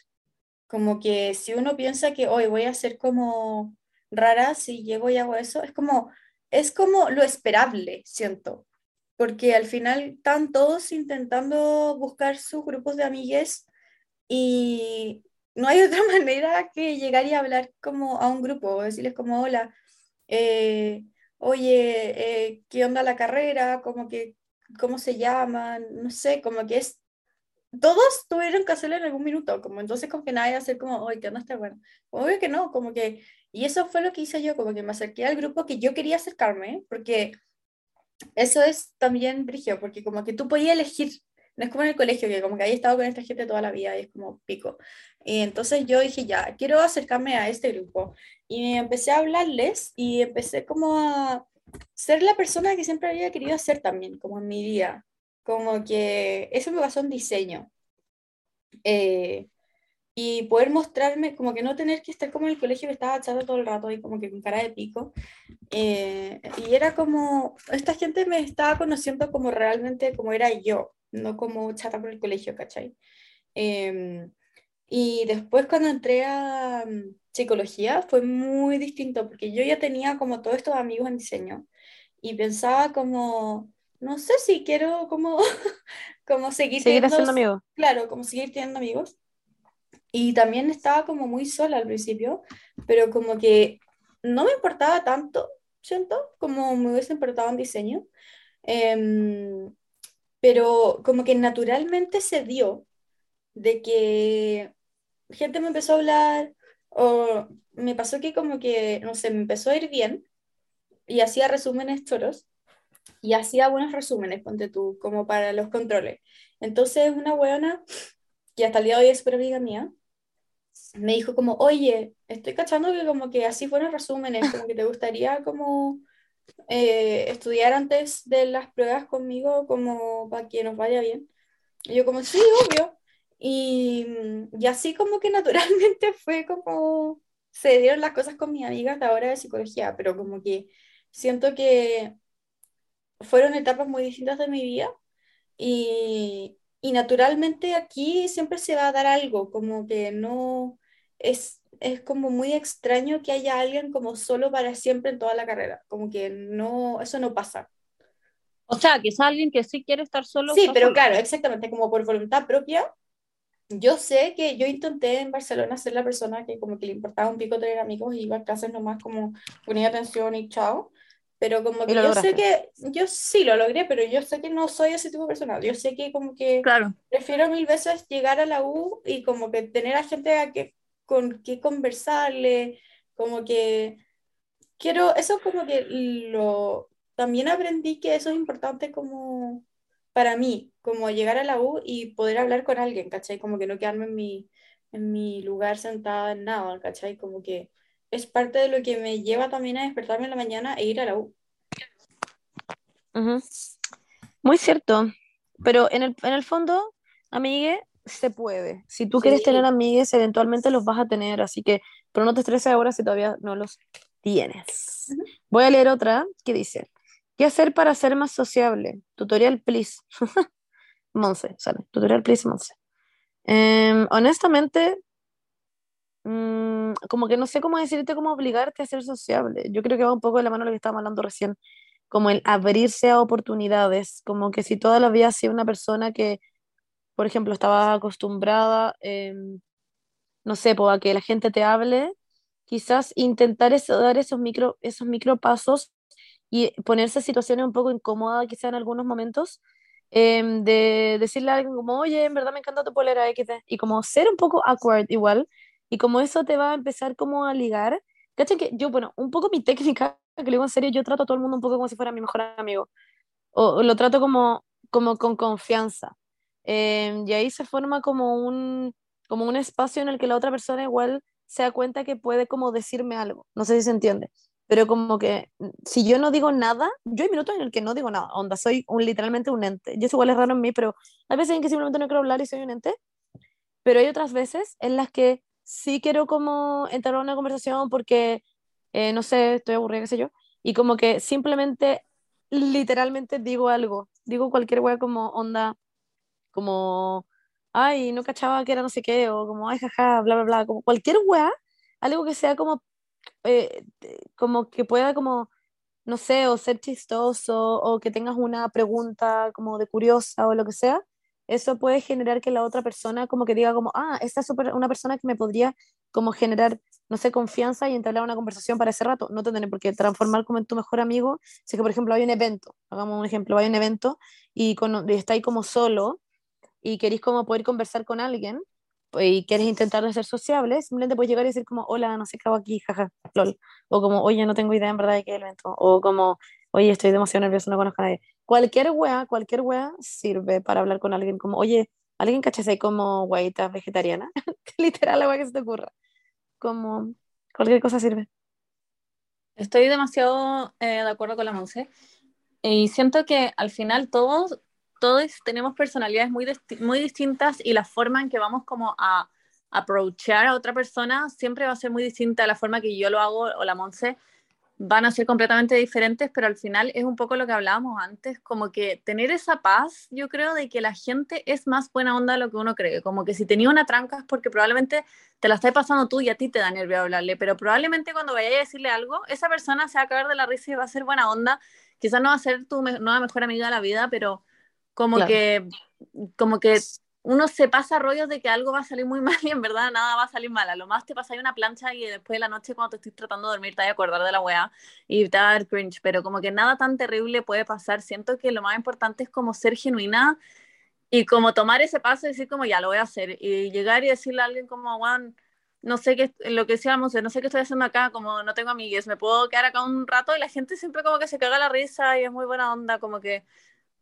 Como que si uno piensa que hoy voy a ser como rara si llego y hago eso, es como, es como lo esperable, siento. Porque al final están todos intentando buscar sus grupos de amigues y no hay otra manera que llegar y hablar como a un grupo, decirles como, hola, eh, oye, eh, ¿qué onda la carrera? Como que, ¿cómo se llaman? No sé, como que es, todos tuvieron que hacerlo en algún minuto, como entonces como que nadie hacer como, oye, ¿qué onda está bueno? Obvio que no, como que, y eso fue lo que hice yo, como que me acerqué al grupo que yo quería acercarme, porque eso es también brigio, porque como que tú podías elegir, no es como en el colegio, que como que había estado con esta gente toda la vida y es como pico. Y entonces yo dije, ya, quiero acercarme a este grupo. Y empecé a hablarles y empecé como a ser la persona que siempre había querido ser también, como en mi vida. Como que eso me pasó en diseño. Eh, y poder mostrarme, como que no tener que estar como en el colegio que estaba chata todo el rato y como que con cara de pico. Eh, y era como, esta gente me estaba conociendo como realmente como era yo, no como chata por el colegio, ¿cachai? Em, y después cuando entré a mm, psicología fue muy distinto porque yo ya tenía como todos estos amigos en diseño y pensaba como, no sé si quiero como, como seguir Seguir teniendo- amigos. Claro, como seguir teniendo amigos. Y también estaba como muy sola al principio, pero como que no me importaba tanto, siento, como me hubiese importado en diseño. Em, pero como que naturalmente se dio de que gente me empezó a hablar o me pasó que como que, no sé, me empezó a ir bien y hacía resúmenes choros y hacía buenos resúmenes, ponte tú, como para los controles. Entonces una buena, que hasta el día de hoy es súper amiga mía, me dijo como, oye, estoy cachando que como que así buenos resúmenes, como que te gustaría como eh, estudiar antes de las pruebas conmigo como para que nos vaya bien. Y yo como, sí, obvio. Y, y así como que naturalmente fue como se dieron las cosas con mis amigas de ahora de psicología, pero como que siento que fueron etapas muy distintas de mi vida y, y naturalmente aquí siempre se va a dar algo, como que no es, es como muy extraño que haya alguien como solo para siempre en toda la carrera, como que no, eso no pasa. O sea, que es alguien que sí quiere estar solo. Sí, pero solo. claro, exactamente, como por voluntad propia. Yo sé que yo intenté en Barcelona ser la persona que como que le importaba un pico tener amigos y iba a clases nomás como ponía atención y chao. Pero como que yo sé lograste. que, yo sí lo logré, pero yo sé que no soy ese tipo de persona. Yo sé que como que Claro. prefiero mil veces llegar a la U y como que tener a gente a que, con que conversarle, como que quiero, eso como que lo, también aprendí que eso es importante como para mí, como llegar a la U y poder hablar con alguien, ¿cachai? Como que no quedarme en mi, en mi lugar sentada en nada, ¿cachai? Como que es parte de lo que me lleva también a despertarme en la mañana e ir a la U. Ujú. Muy cierto. Pero en el, en el fondo, amigue, se puede. Si tú quieres tener amigues, eventualmente los vas a tener. Así que, pero no te estreses ahora si todavía no los tienes. Voy a leer otra que dice: ¿Qué hacer para ser más sociable? Tutorial, please. Monse, sale. Tutorial, please, Monse. Em, honestamente, mm, como que no sé cómo decirte cómo obligarte a ser sociable. Yo creo que va un poco de la mano lo que estábamos hablando recién, como el abrirse a oportunidades, como que si toda la vida has sido una persona que, por ejemplo, estaba acostumbrada, em, no sé, a que la gente te hable, quizás intentar eso- dar esos micro, esos micro pasos y ponerse en situaciones un poco incómodas, quizás en algunos momentos, em, de decirle a alguien como, oye, en verdad me encanta tu polera y como ser un poco awkward igual, y como eso te va a empezar como a ligar. ¿Cachai? Que yo, bueno, un poco mi técnica, que lo digo en serio, yo trato a todo el mundo un poco como si fuera mi mejor amigo, o, o lo trato como, como con confianza. Em, y ahí se forma como un, como un espacio en el que la otra persona igual se da cuenta que puede como decirme algo. No sé si se entiende pero como que mm, si yo no digo nada, yo hay minutos en el que no digo nada, onda, soy un, literalmente un ente. Y eso igual es raro en mí, pero hay veces en que simplemente no quiero hablar y soy un ente, pero hay otras veces en las que sí quiero como entrar a una conversación porque, eh, no sé, estoy aburrida, qué sé yo, y como que simplemente, literalmente digo algo, digo cualquier wea como onda, como, ay, no cachaba que era no sé qué, o como, ay, jaja, bla, bla, bla, como cualquier wea, algo que sea como eh, como que pueda como, no sé, o ser chistoso, o que tengas una pregunta como de curiosa o lo que sea, eso puede generar que la otra persona como que diga como, ah, esta es una persona que me podría como generar, no sé, confianza y entablar una conversación para ese rato. No te tiene por qué transformar como en tu mejor amigo. Si que, por ejemplo, hay un evento, hagamos un ejemplo, hay un evento y, con, y está ahí como solo y queréis como poder conversar con alguien pues, y quieres intentar ser sociable, simplemente puedes llegar y decir como, hola, no sé qué hago aquí, jaja, lol. O como, oye, no tengo idea en verdad de qué evento. O como, oye, estoy demasiado nervioso, no conozco a nadie. Cualquier wea, cualquier wea sirve para hablar con alguien. Como, oye, ¿alguien cachase como guaita vegetariana? Literal, la wea que se te ocurra. Como, cualquier cosa sirve. Estoy demasiado eh, de acuerdo con la Monse. Y siento que al final todos, todos tenemos personalidades muy, muy distintas y la forma en que vamos como a approachar a otra persona siempre va a ser muy distinta a la forma que yo lo hago o la Monse. Van a ser completamente diferentes, pero al final es un poco lo que hablábamos antes, como que tener esa paz, yo creo, de que la gente es más buena onda de lo que uno cree. Como que si tenía una tranca es porque probablemente te la estás pasando tú y a ti te da nervio hablarle, pero probablemente cuando vayas a decirle algo, esa persona se va a caer de la risa y va a ser buena onda. Quizás no va a ser tu me- nueva mejor amiga de la vida, pero como Claro. que como que uno se pasa rollos de que algo va a salir muy mal y en verdad nada va a salir mal. A lo más te pasa ahí una plancha y después de la noche cuando te estés tratando de dormir te vas a acordar de la weá y te va a dar cringe, pero como que nada tan terrible puede pasar. Siento que lo más importante es como ser genuina y como tomar ese paso y decir como ya lo voy a hacer y llegar y decirle a alguien como Juan no sé qué lo que decíamos no sé qué estoy haciendo acá como no tengo amigues me puedo quedar acá un rato y la gente siempre como que se caga la risa y es muy buena onda como que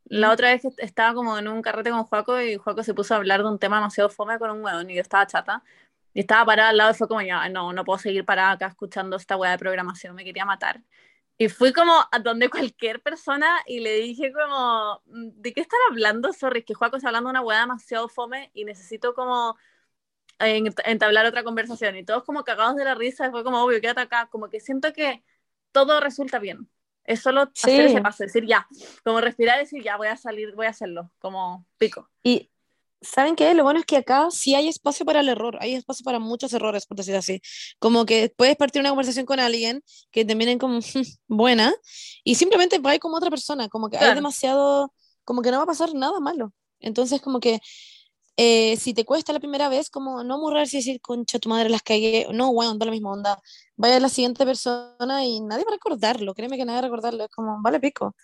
la otra vez que estaba como en un carrete con Juaco y Juaco se puso a hablar de un tema demasiado fome con un hueón y yo estaba chata y estaba parada al lado y fue como ya no no puedo seguir parada acá escuchando esta hueá de programación me quería matar Y fui como a donde cualquier persona y le dije como, mm, ¿de qué están hablando? Sorry, que Juaco está hablando una hueá demasiado fome y necesito como entablar otra conversación. Y todos como cagados de la risa, fue como, obvio, quédate acá. Como que siento que todo resulta bien. Es solo hacer ese paso, decir ya, como respirar decir ya, voy a salir, voy a hacerlo, como pico. Y ¿Saben qué? Lo bueno es que acá sí hay espacio para el error, hay espacio para muchos errores, por decir así. Como que puedes partir una conversación con alguien que te miren como buena y simplemente va como otra persona, como que hay demasiado, como que no va a pasar nada malo. Entonces, como que eh, si te cuesta la primera vez, como no murrarse y decir, concha, tu madre las cagué, no, bueno, da la misma onda. Vaya a la siguiente persona y nadie va a recordarlo, créeme que nadie va a recordarlo, es como, vale pico.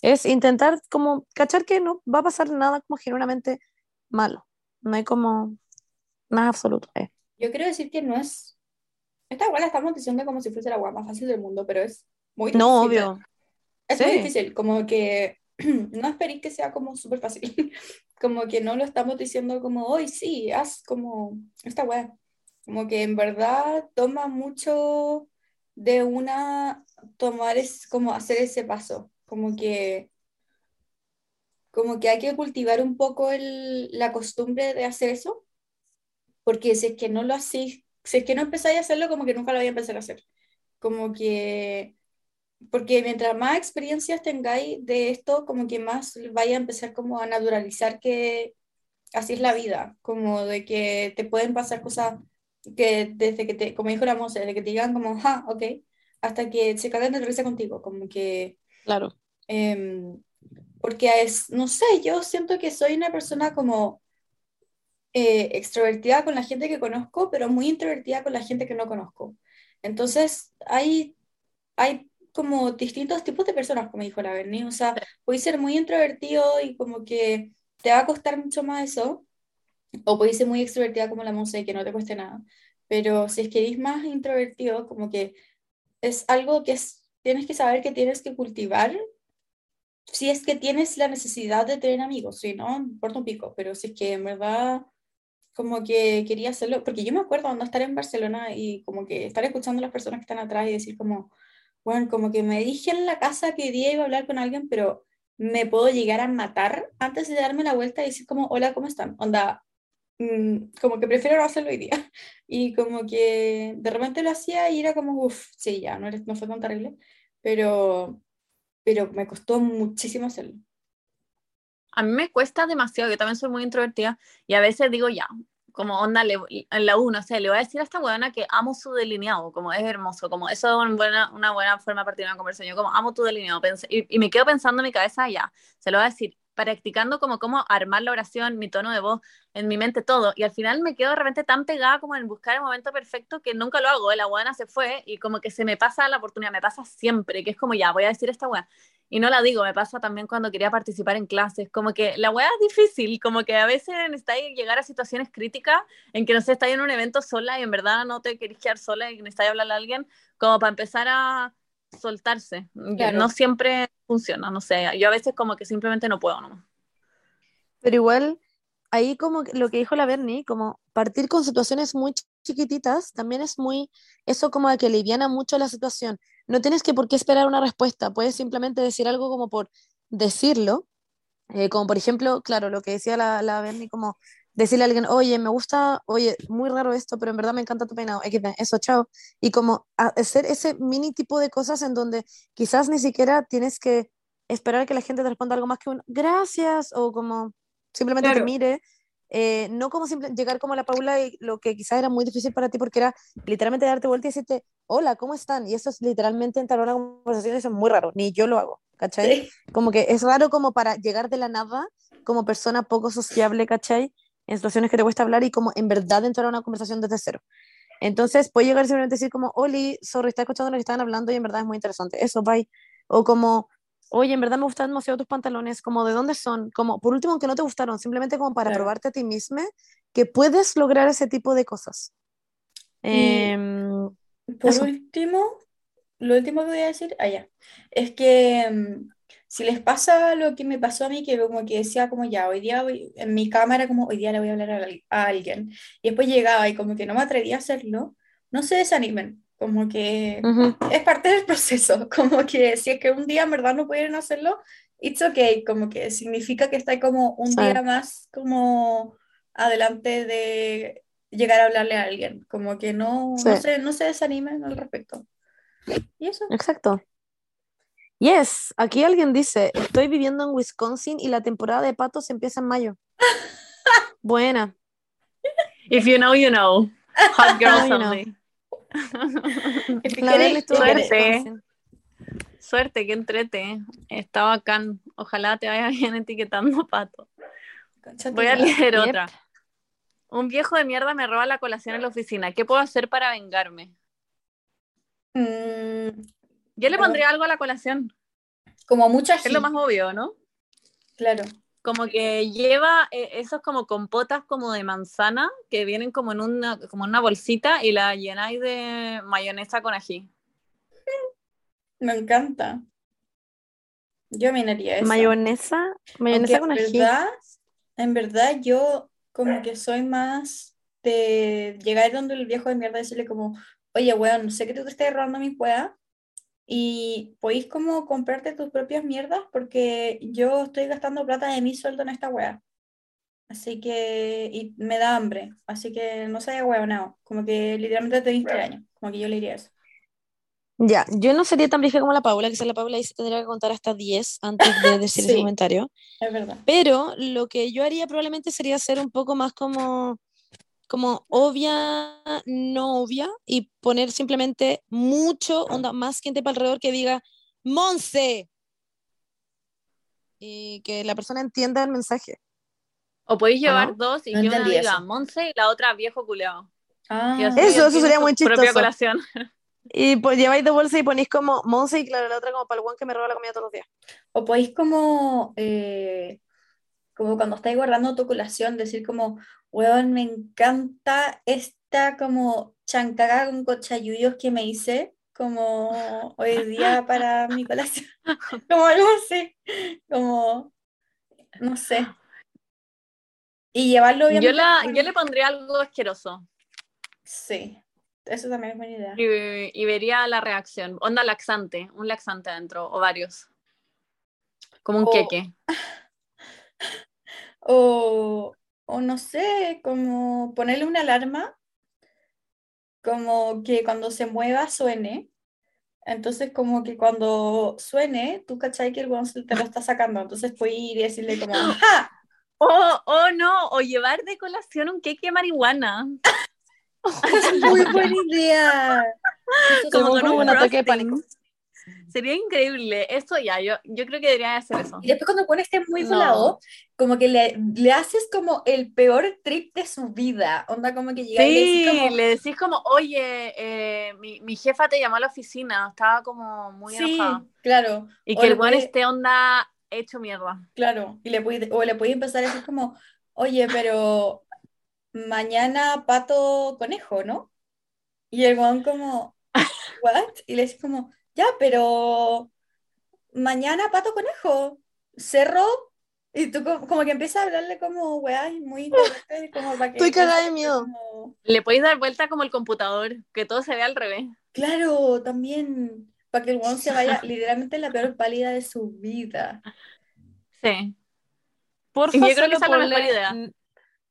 Es intentar como cachar que no va a pasar nada como genuinamente malo. No hay como más absoluto. Eh. Yo quiero decir que no es. Esta igual la estamos diciendo como si fuese la agua más fácil del mundo, pero es muy difícil. No, obvio. Es muy difícil, como que no esperéis que sea como súper fácil. como que no lo estamos diciendo como, hoy sí, haz como esta weá. Como que en verdad toma mucho de una tomar es como hacer ese paso. Como que como que hay que cultivar un poco el, la costumbre de hacer eso, porque si es que no lo hacéis, si es que no empezáis a hacerlo, como que nunca lo voy a empezar a hacer. Como que, porque mientras más experiencias tengáis de esto, como que más vaya a empezar como a naturalizar que así es la vida, como de que te pueden pasar cosas que desde que te, como dijo la Monse, desde que te digan como, ah, ok, hasta que se cagan de risa contigo, como que... Claro. Eh, porque es, no sé, yo siento que soy una persona como eh, extrovertida con la gente que conozco, pero muy introvertida con la gente que no conozco. Entonces, hay, hay como distintos tipos de personas, como dijo la Berni, o sea, puedes ser muy introvertido y como que te va a costar mucho más eso, o puedes ser muy extrovertida como la Monse que no te cueste nada, pero si es que eres más introvertido, como que es algo que es, tienes que saber que tienes que cultivar si es que tienes la necesidad de tener amigos, si no, importa un pico, pero si es que en verdad como que quería hacerlo, porque yo me acuerdo cuando estar en Barcelona y como que estar escuchando a las personas que están atrás y decir como, bueno, como que me dije en la casa que día iba a hablar con alguien, pero me puedo llegar a matar antes de darme la vuelta y decir como, hola, ¿cómo están? Onda, como que prefiero no hacerlo hoy día. Y como que de repente lo hacía y era como, uff, sí, ya, no, no fue tan terrible, pero pero me costó muchísimo hacerlo. A mí me cuesta demasiado, yo también soy muy introvertida y a veces digo ya, como onda en la uno, o sea, le voy a decir a esta buena que amo su delineado, como es hermoso, como eso es una buena, una buena forma de partir una conversación, yo como amo tu delineado, y, y, me quedo pensando en mi cabeza, ya, se lo voy a decir, practicando como cómo armar la oración, mi tono de voz, en mi mente todo. Y al final me quedo de repente tan pegada como en buscar el momento perfecto que nunca lo hago. La buena se fue y como que se me pasa la oportunidad, me pasa siempre, que es como ya, voy a decir esta buena. Y no la digo, me pasa también cuando quería participar en clases, como que la weá es difícil, como que a veces necesitáis llegar a situaciones críticas en que no sé, estáis en un evento sola y en verdad no te queréis quedar sola y necesitáis hablarle a alguien, como para empezar a soltarse. No siempre funciona, no sé, yo a veces como que simplemente no puedo. Pero igual, ahí como lo que dijo la Bernie, como partir con situaciones muy chiquititas, también es muy, eso como de que aliviana mucho la situación. No tienes que por qué esperar una respuesta, puedes simplemente decir algo como por decirlo, eh, como por ejemplo, claro, lo que decía la, la Bernie, como decirle a alguien, oye, me gusta, oye, muy raro esto, pero en verdad me encanta tu peinado, eso, chao. Y como hacer ese mini tipo de cosas en donde quizás ni siquiera tienes que esperar que la gente te responda algo más que un gracias o como simplemente te mire. Eh, no como simple, llegar como a la Paula y lo que quizás era muy difícil para ti porque era literalmente darte vuelta y decirte, hola, ¿cómo están? Y eso es literalmente entrar a una conversación, eso es muy raro, ni yo lo hago, ¿cachai? Como que es raro como para llegar de la nada como persona poco sociable, ¿cachai? En situaciones que te cuesta hablar y como en verdad entrar a una conversación desde cero. Entonces puede llegar simplemente a decir como, Oli, sorry, está escuchando lo que estaban hablando y en verdad es muy interesante. Eso, bye. O como, oye, en verdad me gustan demasiado tus pantalones, como de dónde son, como por último, que no te gustaron, simplemente como para probarte a ti misma que puedes lograr ese tipo de cosas. Em, por último, lo último que voy a decir, allá, ah, es que em, si les pasa lo que me pasó a mí, que como que decía como ya, hoy día en mi cámara como hoy día le voy a hablar a, a alguien, y después llegaba y como que no me atrevía a hacerlo, no se desanimen, Como que Ujú. es parte del proceso, como que si es que un día en verdad no pudieron hacerlo, it's okay, como que significa que está como un Sí. día más como adelante de llegar a hablarle a alguien, como que no, no, Sí. se, no se desanimen al respecto. Y eso. Exacto. Yes, aquí alguien dice, estoy viviendo en Wisconsin y la temporada de patos empieza en mayo. Buena. If you know, you know. Hot girls You know. only. Suerte. Suerte, que entrete. Está bacán. Ojalá te vaya bien etiquetando pato. Voy a leer Yep. otra. Un viejo de mierda me roba la colación en la oficina. ¿Qué puedo hacer para vengarme? Mm, Yo le pondría algo a la colación. como mucha Es lo más obvio, ¿no? claro. Como que lleva eh, esos como compotas como de manzana que vienen como en una, como en una bolsita y la llenáis de mayonesa con ají. Me encanta. Yo minaría eso. Mayonesa, mayonesa Aunque con en ají. verdad, en verdad yo como que soy más de llegar donde el viejo de mierda y decirle como, oye, weón, sé que tú te estás robando mis weas y podéis como comprarte tus propias mierdas porque yo estoy gastando plata de mi sueldo en esta wea. Así que, y me da hambre, así que no se haya huevonao. Como que literalmente tenéis tres años, como que yo le diría eso. Ya, yo no sería tan brígida como la Paula, que si la Paula dice tendría que contar hasta 10 antes de decir ese Sí. comentario. Es verdad. Pero lo que yo haría probablemente sería ser un poco más como, como obvia, no obvia, y poner simplemente mucho, onda, más gente para alrededor que diga, Monse. Y que la persona entienda el mensaje. O podéis llevar no? dos y No que una diga eso. Monse y la otra viejo culeado. Ah, Eso, eso sería muy Propia chistoso. colación. Y pues lleváis de bolsa y ponéis como Monse y claro, la otra como para el guan que me roba la comida todos los días. O podéis como, eh, como cuando estáis guardando tu colación, decir como, weón, me encanta esta como chancaga con cochayuyos que me hice como hoy día para mi colación. Como algo así, como, no sé. Y llevarlo Yo, obviamente la, con- yo le pondría algo asqueroso Sí, eso también es buena idea. y, y vería la reacción. Onda laxante, un laxante adentro, o varios. Como un queque. O, o no sé, como ponerle una alarma, como que cuando se mueva suene. Entonces, como que cuando suene, tú cachai que el weón se te lo está sacando. Entonces puedes ir y decirle como, ¡ja! Oh, oh, no, o llevar de colación un queque de marihuana. Es muy buena idea. Eso Como con un bueno. ataque de pánico. Sería increíble. Eso ya, yo, yo creo que debería hacer eso. Y después cuando el weón esté muy No. volado, como que le, le haces como el peor trip de su vida. Onda como que llega y le decís Sí, como, le decís como, oye, eh, mi, mi jefa te llamó a la oficina, estaba como muy sí, enojada. claro. Y O que el buen puede- esté onda hecho mierda. Claro, y le puede, o le podía empezar a decir como, oye, pero mañana pato conejo, ¿no? Y el weón como, ¿what? Y le dice como, ya, pero mañana pato conejo, cerro, y tú como, como que empiezas a hablarle como, weá, y muy como para que Estoy cagada de miedo. como- Le podéis dar vuelta como el computador, que todo se vea al revés. Claro, también, para que el weón se vaya literalmente en la peor pálida de su vida. Sí. Porfa, Y yo creo que solo esa es la mejor ponle- idea.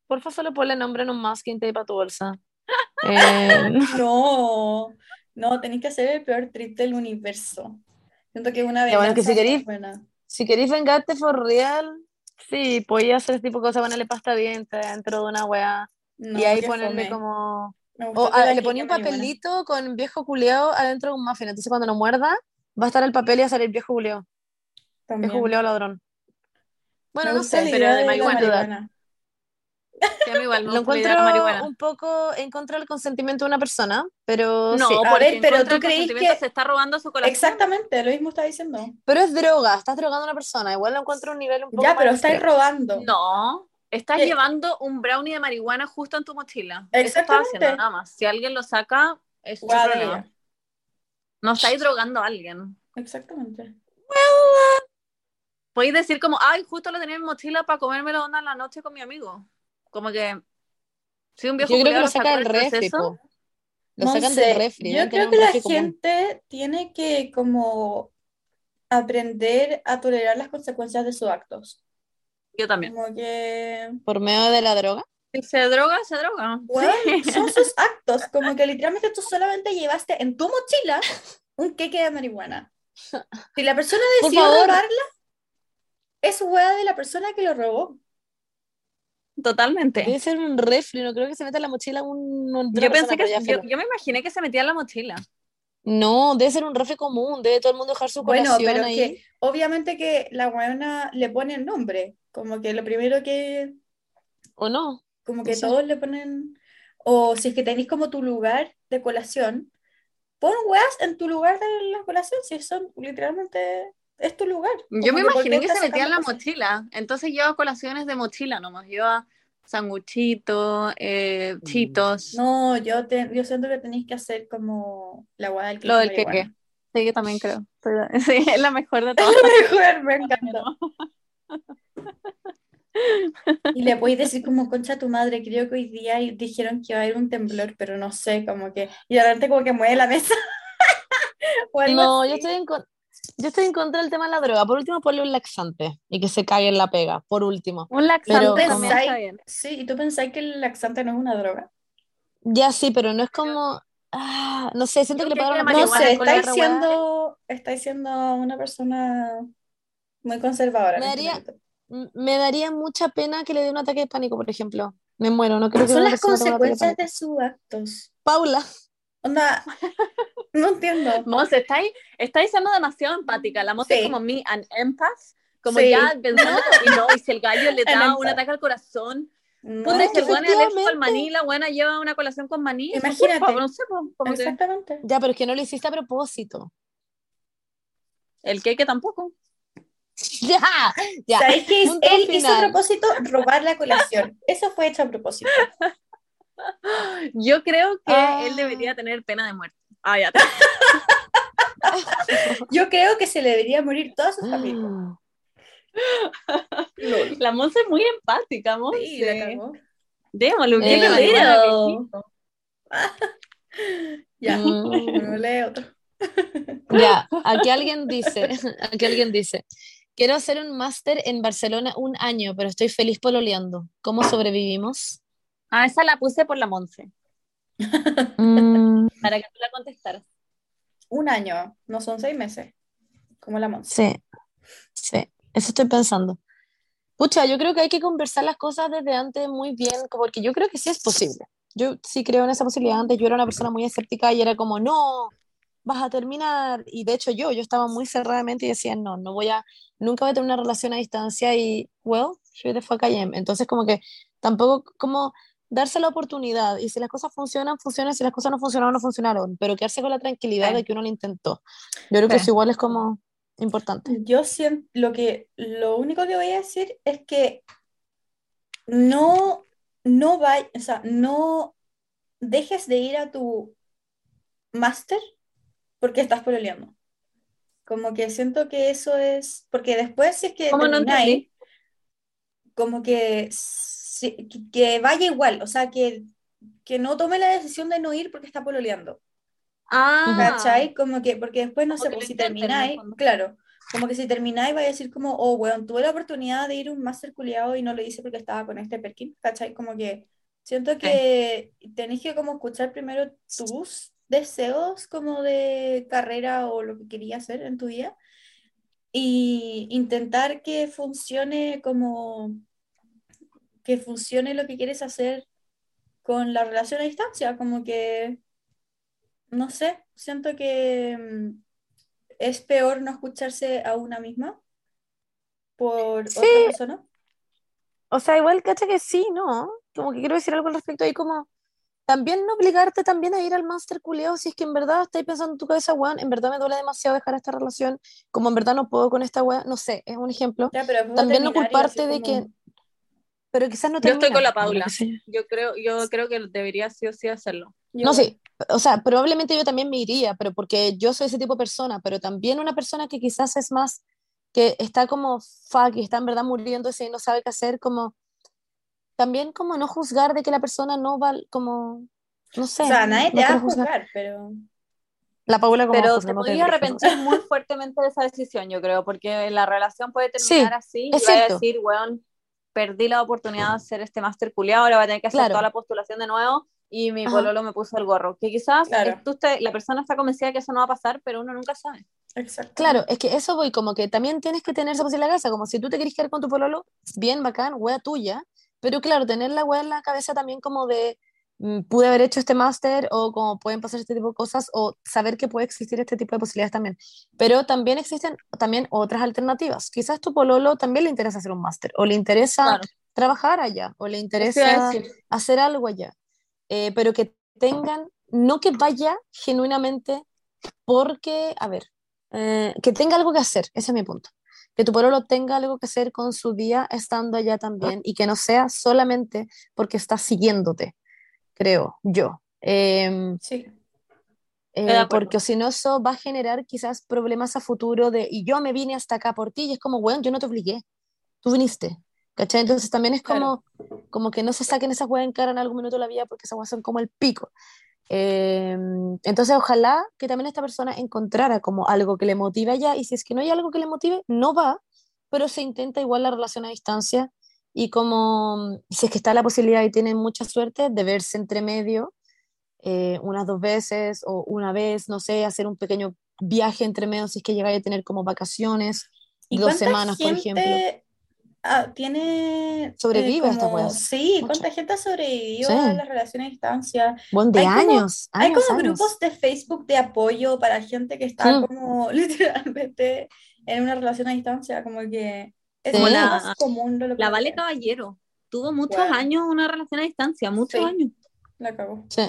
Porfa, solo ponle nombre en un masking tape a tu bolsa. Eh, No, no, tenéis que hacer el peor trip del universo. Siento que una bueno, que si queréis- si queréis vengarte for real, sí, podía hacer ese tipo de cosas, ponerle pasta de dientes dentro de una weá. No, y ahí ponerle fome. como. O ah, le ponía un papelito con viejo culeado adentro de un muffin. Entonces cuando lo muerda, va a estar el papel y va a salir viejo culeado. Viejo culeado ladrón. Bueno, no sé, pero de marihuana. marihuana. Sí, igual me Lo encuentro un poco en contra del consentimiento de una persona, pero No, sí. A ver, pero ¿tú consentimiento que- se está robando su corazón. Exactamente, lo mismo está diciendo. Pero es droga, estás drogando a una persona. Igual lo encuentro a un nivel un poco Ya, pero estáis extremo. robando. No, estás ¿Qué? llevando un brownie de marihuana justo en tu mochila. Eso estás Exactamente. haciendo nada más. Si alguien lo saca, es de problema. No estáis drogando a alguien. Exactamente. Podéis decir como, ay, justo lo tenía en mi mochila para comérmelo onda en la noche con mi amigo. Como que si un viejo Yo creo que lo saca del refri, po. Lo No sacan sé, del refri. Yo creo que la común. gente tiene que como aprender a tolerar las consecuencias de sus actos. Yo también. Como que, Por medio de la droga. Si se droga, se droga. Sí. son sus actos. Como que literalmente tú solamente llevaste en tu mochila un queque de marihuana. Si la persona decidió robarla, es hueá de la persona que lo robó. Totalmente. Debe ser un refri, no creo que se meta en la mochila un, un- de Yo pensé que yo, yo me imaginé que se metía en la mochila. No, debe ser un refri común, debe todo el mundo dejar su Bueno, colación pero es ahí. que obviamente que la weona le pone el nombre. Como que lo primero que ¿O no? Como que todos le ponen, o si es que tenéis como tu lugar de colación, pon weas en tu lugar de la colación, si son literalmente, es tu lugar. Yo me que, ¿por qué imaginé que se metía en la cosas? mochila. Entonces lleva colaciones de mochila nomás. Lleva sanguchito, eh, chitos. No, yo, te, yo siento que tenéis que hacer como la wea del Lo del queque queque. Sí, yo también creo. Sí, es la mejor de todas. Mejor, me encanta. Y le podéis decir como, concha tu madre, creo que hoy día dijeron que iba a haber un temblor, pero no sé, como que, y de repente como que mueve la mesa. No, así. yo estoy en, con- yo estoy en contra del tema de la droga. Por último, ponle un laxante y que se cague en la pega. Por último. Un laxante Pero también como- está bien. Sí, ¿y tú pensáis que el laxante no es una droga? Ya sí, pero no es como. ah, no sé, siento que le pagaron No sé, estáis siendo, estáis siendo una persona muy conservadora. Me este daría- Me daría mucha pena que le dé un ataque de pánico, por ejemplo. Me muero, no creo que Son las de consecuencias pánico. de sus actos. Paula, Onda, no entiendo. Monse, estáis, estáis siendo demasiado empática. La Monse Sí. es como me, an empath. Como Sí. ya pensando, y no, y si el gallo le da un empath. ataque al corazón, No, puta, es que el weón es alérgico al maní, la buena lleva una colación con maní. Imagínate. culpa, no sé, que exactamente. ya, pero es que no lo hiciste a propósito. el queque tampoco. Ya, ya. ¿Sabéis qué es? punto Él hizo a final. propósito robar la colación. Eso fue hecho a propósito. Yo creo que Ah. él debería tener pena de muerte. Ah, ya. Yo creo que se le debería morir toda su familia. Mm. La Monse es muy empática, Monse. Sí, la cagó. Démosle un Eh. Ya, Mm. bueno, lee otro. Ya, aquí alguien dice, aquí alguien dice, quiero hacer un máster en Barcelona un año, pero estoy feliz pololeando. ¿Cómo sobrevivimos? Ah, esa la puse por la Monse, Mm, para que tú la contestaras. Un año, no son seis meses, como la Monse. sí, sí, eso estoy pensando. Pucha, yo creo que hay que conversar las cosas desde antes muy bien, porque yo creo que sí es posible. Yo sí creo en esa posibilidad. Antes yo era una persona muy escéptica y era como, no, vas a terminar. Y de hecho yo, yo estaba muy cerradamente y decía, no, no voy a, nunca voy a tener una relación a distancia y, well, who the fuck I am. Entonces como que tampoco como darse la oportunidad y si las cosas funcionan, funcionan, si las cosas no funcionaron, no funcionaron, pero quedarse con la tranquilidad Sí. de que uno lo intentó. Yo creo que Sí. eso igual es como importante. Yo siento, lo que, lo único que voy a decir es que no, no vay- o sea, no dejes de ir a tu máster porque estás pololeando. Como que siento que eso es, porque después si es que ¿Cómo no termináis, entendí? como que, que- que vaya igual, o sea, que, que no tome la decisión de no ir porque está pololeando. Ah, ¿Cachai? Como que, porque después, no sé, pues si termináis, claro, como que si termináis vais a decir como, oh, weón, tuve la oportunidad de ir a un máster culiado y no lo hice porque estaba con este Perkin, ¿cachai? Como que siento que tenéis que como escuchar primero tus deseos como de carrera o lo que querías hacer en tu vida y intentar que funcione como, que funcione lo que quieres hacer con la relación a distancia, como que no sé, siento que mm, es peor no escucharse a una misma por Sí. otra persona. O sea, igual, cacha que sí, ¿no? Como que quiero decir algo al respecto ahí, como también no obligarte también a ir al máster culiao si es que en verdad estáis pensando en tu cabeza, weón, en verdad me duele demasiado dejar esta relación, como en verdad no puedo con esta weá, no sé, es un ejemplo, Ya, pero También no culparte de como- que- pero quizás no Yo estoy con la Paula. yo creo, yo creo que debería sí o sí hacerlo. Yo No, sí, o sea, probablemente yo también me iría, pero porque yo soy ese tipo de persona, pero también una persona que quizás es más, que está como fuck y está en verdad muriéndose y no sabe qué hacer, como también como no juzgar de que la persona no va, como No sé. O sea, nadie no te va a juzgar. juzgar, pero... La Paula como Pero te creo. arrepentir muy fuertemente de esa decisión, yo creo, porque la relación puede terminar así y es vas a decir, weón, perdí la oportunidad de hacer este máster culiado, ahora voy a tener que hacer Claro. toda la postulación de nuevo y mi Ajá. pololo me puso el gorro. Que quizás Claro. tú te- la persona está convencida de que eso no va a pasar, pero uno nunca sabe. Exacto. Claro, es que eso voy, como que también tienes que tener esa posibilidad en la casa, como si tú te querés quedar con tu pololo, bien, bacán, wea tuya, pero claro, tener la wea en la cabeza también como de, pude haber hecho este máster, o como pueden pasar este tipo de cosas, o saber que puede existir este tipo de posibilidades también. Pero también existen también otras alternativas. Quizás tu pololo también le interesa hacer un máster, o le interesa Claro. trabajar allá, o le interesa hacer algo allá, Eh, pero que tengan, no que vaya genuinamente porque, a ver, eh, que tenga algo que hacer, ese es mi punto. Que tu pololo tenga algo que hacer con su día estando allá también y que no sea solamente porque está siguiéndote, creo yo. Em, Sí. eh, acuerdo. porque si no, eso va a generar quizás problemas a futuro de, y yo me vine hasta acá por ti, y es como, weón, yo no te obligué, tú viniste, ¿cachai? Entonces también es como, como que no se saquen esas weas en cara en algún minuto de la vida porque esas weas son como el pico. Eh, entonces, ojalá que también esta persona encontrara como algo que le motive allá, y si es que no hay algo que le motive, no va, pero se intenta igual la relación a distancia, y como si es que está la posibilidad y tienen mucha suerte de verse entre medio eh, unas dos veces o una vez, no sé, hacer un pequeño viaje entre medio si es que llegáis a tener como vacaciones, ¿Y dos semanas, por gente, ejemplo. ah, tiene Sobrevive a estas como- weas. Sí, Mucho. ¿cuánta gente ha sobrevivido Sí. a las relaciones a distancia? Bueno, de Hay como- años, Hay años, como años. grupos de Facebook de apoyo para gente que está Mm. como literalmente en una relación a distancia, como que es Sí. La- más común de lo que La Vale. Caballero tuvo muchos Bueno. años una relación a distancia, muchos Sí. años. La cagó. Sí.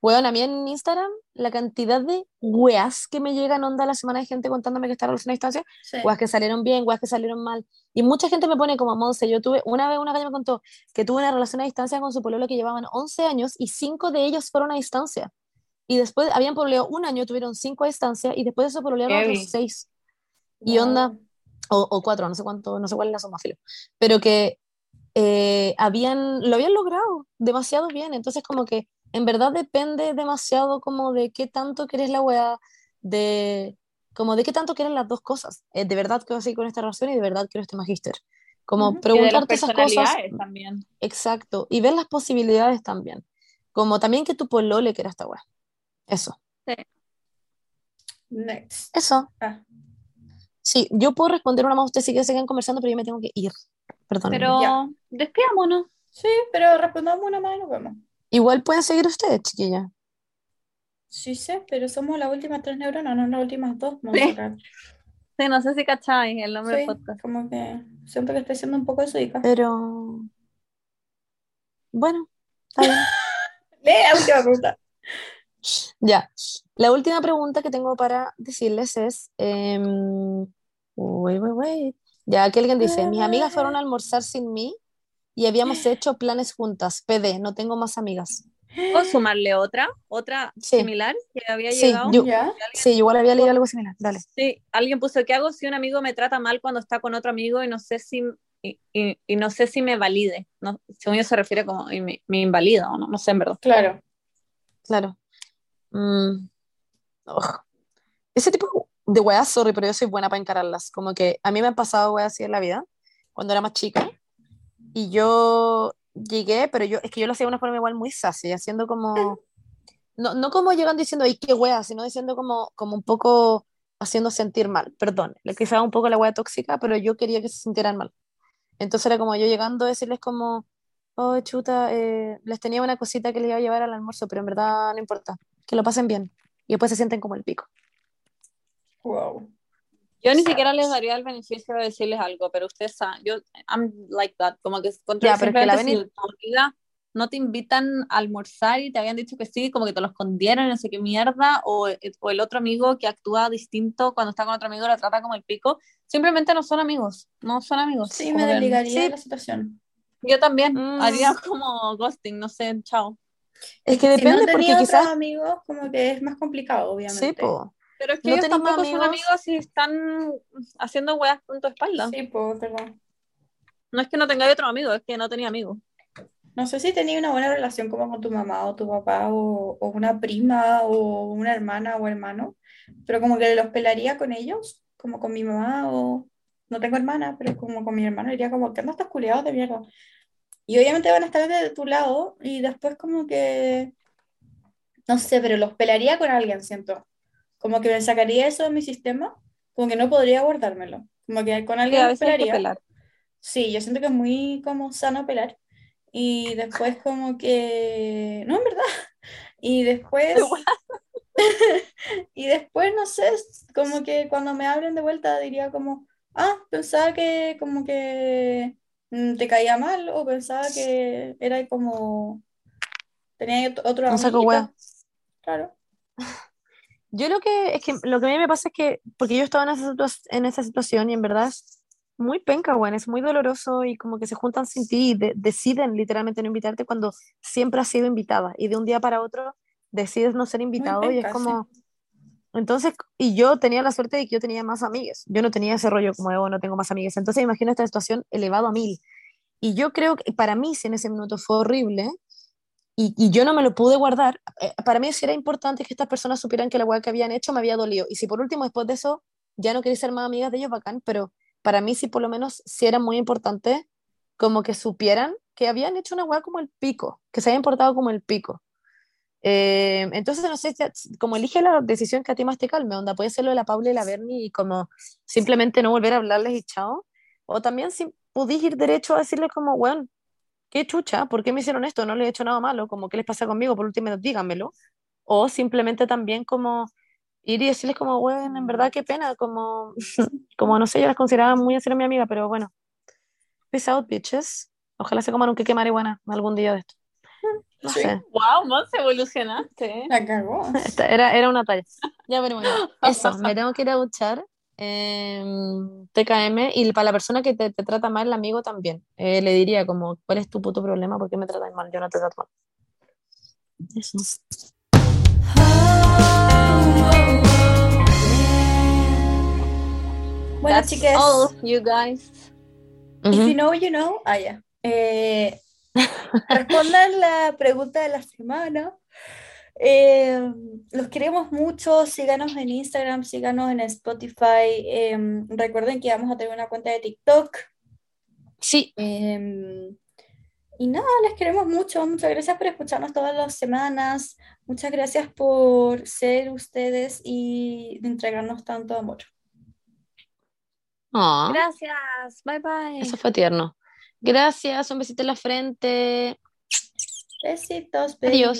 Bueno, a mí en Instagram, la cantidad de weas que me llegan onda a la semana de gente contándome que está en relación a distancia, Sí. weas que salieron bien, weas que salieron mal. Y mucha gente me pone como, Monse, yo tuve, una vez una calle me contó que tuvo una relación a distancia con su pololo que llevaban 11 años y 5 de ellos fueron a distancia. Y después habían pololeado un año, tuvieron 5 a distancia y después de eso pololearon otros 6. Y onda, o, o cuatro, no sé cuánto, no sé cuál es la suma, filo. Pero que eh, habían, lo habían logrado demasiado bien. Entonces, como que en verdad depende demasiado como de qué tanto querés la weá, de como de qué tanto quieres las dos cosas. Eh, de verdad quiero seguir con esta relación y de verdad quiero este magíster. Como preguntarte esas cosas. también. Exacto. Y ver las posibilidades también. Como también que tu polole quiera esta weá. Eso. Next. Eso. Ah. Sí, yo puedo responder una más, ustedes sí que conversando, pero yo me tengo que ir. Perdón. Pero Ya. despidámonos. Sí, pero respondamos una más y nos vemos. Igual pueden seguir ustedes, chiquilla. Sí sé, pero somos las últimas tres neuronas, no las últimas dos. Sí. Montserrat. Sí, no sé si cacháis el nombre Sí, del podcast. como que siento que estoy siendo un poco desubicada. Pero. Bueno, está bien. Lee la última pregunta. Ya. La última pregunta que tengo para decirles es. em, wait, wait, wait. Ya aquí alguien dice: Mis amigas fueron a almorzar sin mí y habíamos hecho planes juntas. PD, no tengo más amigas. ¿Puedo sumarle otra? ¿Otra Sí. similar que había Sí, llegado? yo- ¿Ya? Sí, igual había leído algo similar. Dale. Sí, alguien puso, ¿qué hago si un amigo me trata mal cuando está con otro amigo y no sé si, y, y- y no sé si me valide? No, según yo se refiere como, y me, me invalida o no, no sé en verdad. Claro. Claro. Mm. Ese tipo de weas, sorry, pero yo soy buena para encararlas. Como que a mí me han pasado weas así en la vida, cuando era más chica, y yo llegué, pero yo, es que yo lo hacía de una forma igual muy sassy, haciendo como, no, no como llegando diciendo, ay, qué wea, sino diciendo como, como un poco haciendo sentir mal, perdón, le quizás un poco la wea tóxica, pero yo quería que se sintieran mal. Entonces era como yo llegando a decirles como, oh, chuta, eh, les tenía una cosita que les iba a llevar al almuerzo, pero en verdad no importa, que lo pasen bien. Y después se sienten como el pico. Wow. Yo ni siquiera les daría el beneficio de decirles algo, pero ustedes saben, yo, I'm like that, como que que pero es que la si no te invitan a almorzar y te habían dicho que sí, como que te lo escondieron, no sé qué mierda, o, o el otro amigo que actúa distinto cuando está con otro amigo lo trata como el pico, simplemente no son amigos, no son amigos. Sí, me desligaría sí. la situación. Yo también Mm. haría como ghosting, no sé, chao. Es que Si no depende, porque otros quizás, amigos, como que es más complicado, obviamente. sí, po. Pero es que ¿No ellos tampoco son amigos? amigos si están haciendo weas con tu espalda. Sí, pues, perdón. No es que no tengáis otro amigo, es que no tenía amigos. No sé si tenía una buena relación como con tu mamá o tu papá o, o una prima o una hermana o hermano, pero como que los pelaría con ellos, como con mi mamá o no tengo hermana, pero como con mi hermano diría como, ¿qué andas estos culiados de mierda? Y obviamente van a estar de tu lado y después como que, no sé, pero los pelaría con alguien, siento. Como que me sacaría eso de mi sistema, como que no podría guardármelo. Como que con Sí, alguien que pelaría. pelar. Sí, yo siento que es muy como sano pelar. Y después como que, no, en verdad. Y después, y después, no sé, como que cuando me hablen de vuelta diría como, ah, pensaba que como que mm, te caía mal o pensaba que era como, tenía ot- otro Un saco hueá. Claro. Yo lo que es que lo que a mí me pasa es que, porque yo estaba en esa, en esa situación y en verdad es muy penca, weón, es muy doloroso y como que se juntan sin ti y de- deciden literalmente no invitarte cuando siempre has sido invitada y de un día para otro decides no ser invitado y es penca, sí. como, entonces, y yo tenía la suerte de que yo tenía más amigas, yo no tenía ese rollo como oh, no tengo más amigas, entonces imagino esta situación elevado a mil. Y yo creo que para mí, si en ese minuto fue horrible, y, yo no me lo pude guardar, eh, para mí sí era importante que estas personas supieran que la weá que habían hecho me había dolido. Y si por último, después de eso, ya no quería ser más amigas de ellos, bacán, pero para mí sí por lo menos sí era muy importante como que supieran que habían hecho una weá como el pico, que se habían portado como el pico. Eh, entonces, no sé, como elige la decisión que a ti más te calme, onda, puede ser lo de la Paula y la Berni y como simplemente no volver a hablarles y chao, o también si pudiste ir derecho a decirles como, bueno, qué chucha, ¿por qué me hicieron esto? No les he hecho nada malo, como, ¿qué les pasa conmigo? Por último, díganmelo. O simplemente también como ir y decirles como, bueno, en verdad qué pena, como, como no sé, yo las consideraba muy así era mi amiga, pero bueno, peace out, bitches. Ojalá se coman un queque marihuana algún día de esto. No Sí. sé. Wow, Monse, evolucionaste. La cagó. Era, era una talla. Ya, pero bueno, eso, me tengo que ir a duchar. Em, TKM y para la persona que te, te trata mal, el amigo también. Eh, le diría como, ¿cuál es tu puto problema? ¿Por qué me tratas mal? Yo no te trato mal. Eso. Bueno, That's chicas. all, you guys. If you know, you know. Ah, ya. Eh, respondan la pregunta de la semana. Eh, los queremos mucho. Síganos en Instagram, síganos en Spotify. Eh, recuerden que vamos a tener una cuenta de TikTok. Sí, Eh, y nada, les queremos mucho. Muchas gracias por escucharnos todas las semanas. Muchas gracias por ser ustedes y de entregarnos tanto amor. Ah, Gracias. Bye bye. eso fue tierno. Gracias, un besito en la frente. Besitos, Adiós.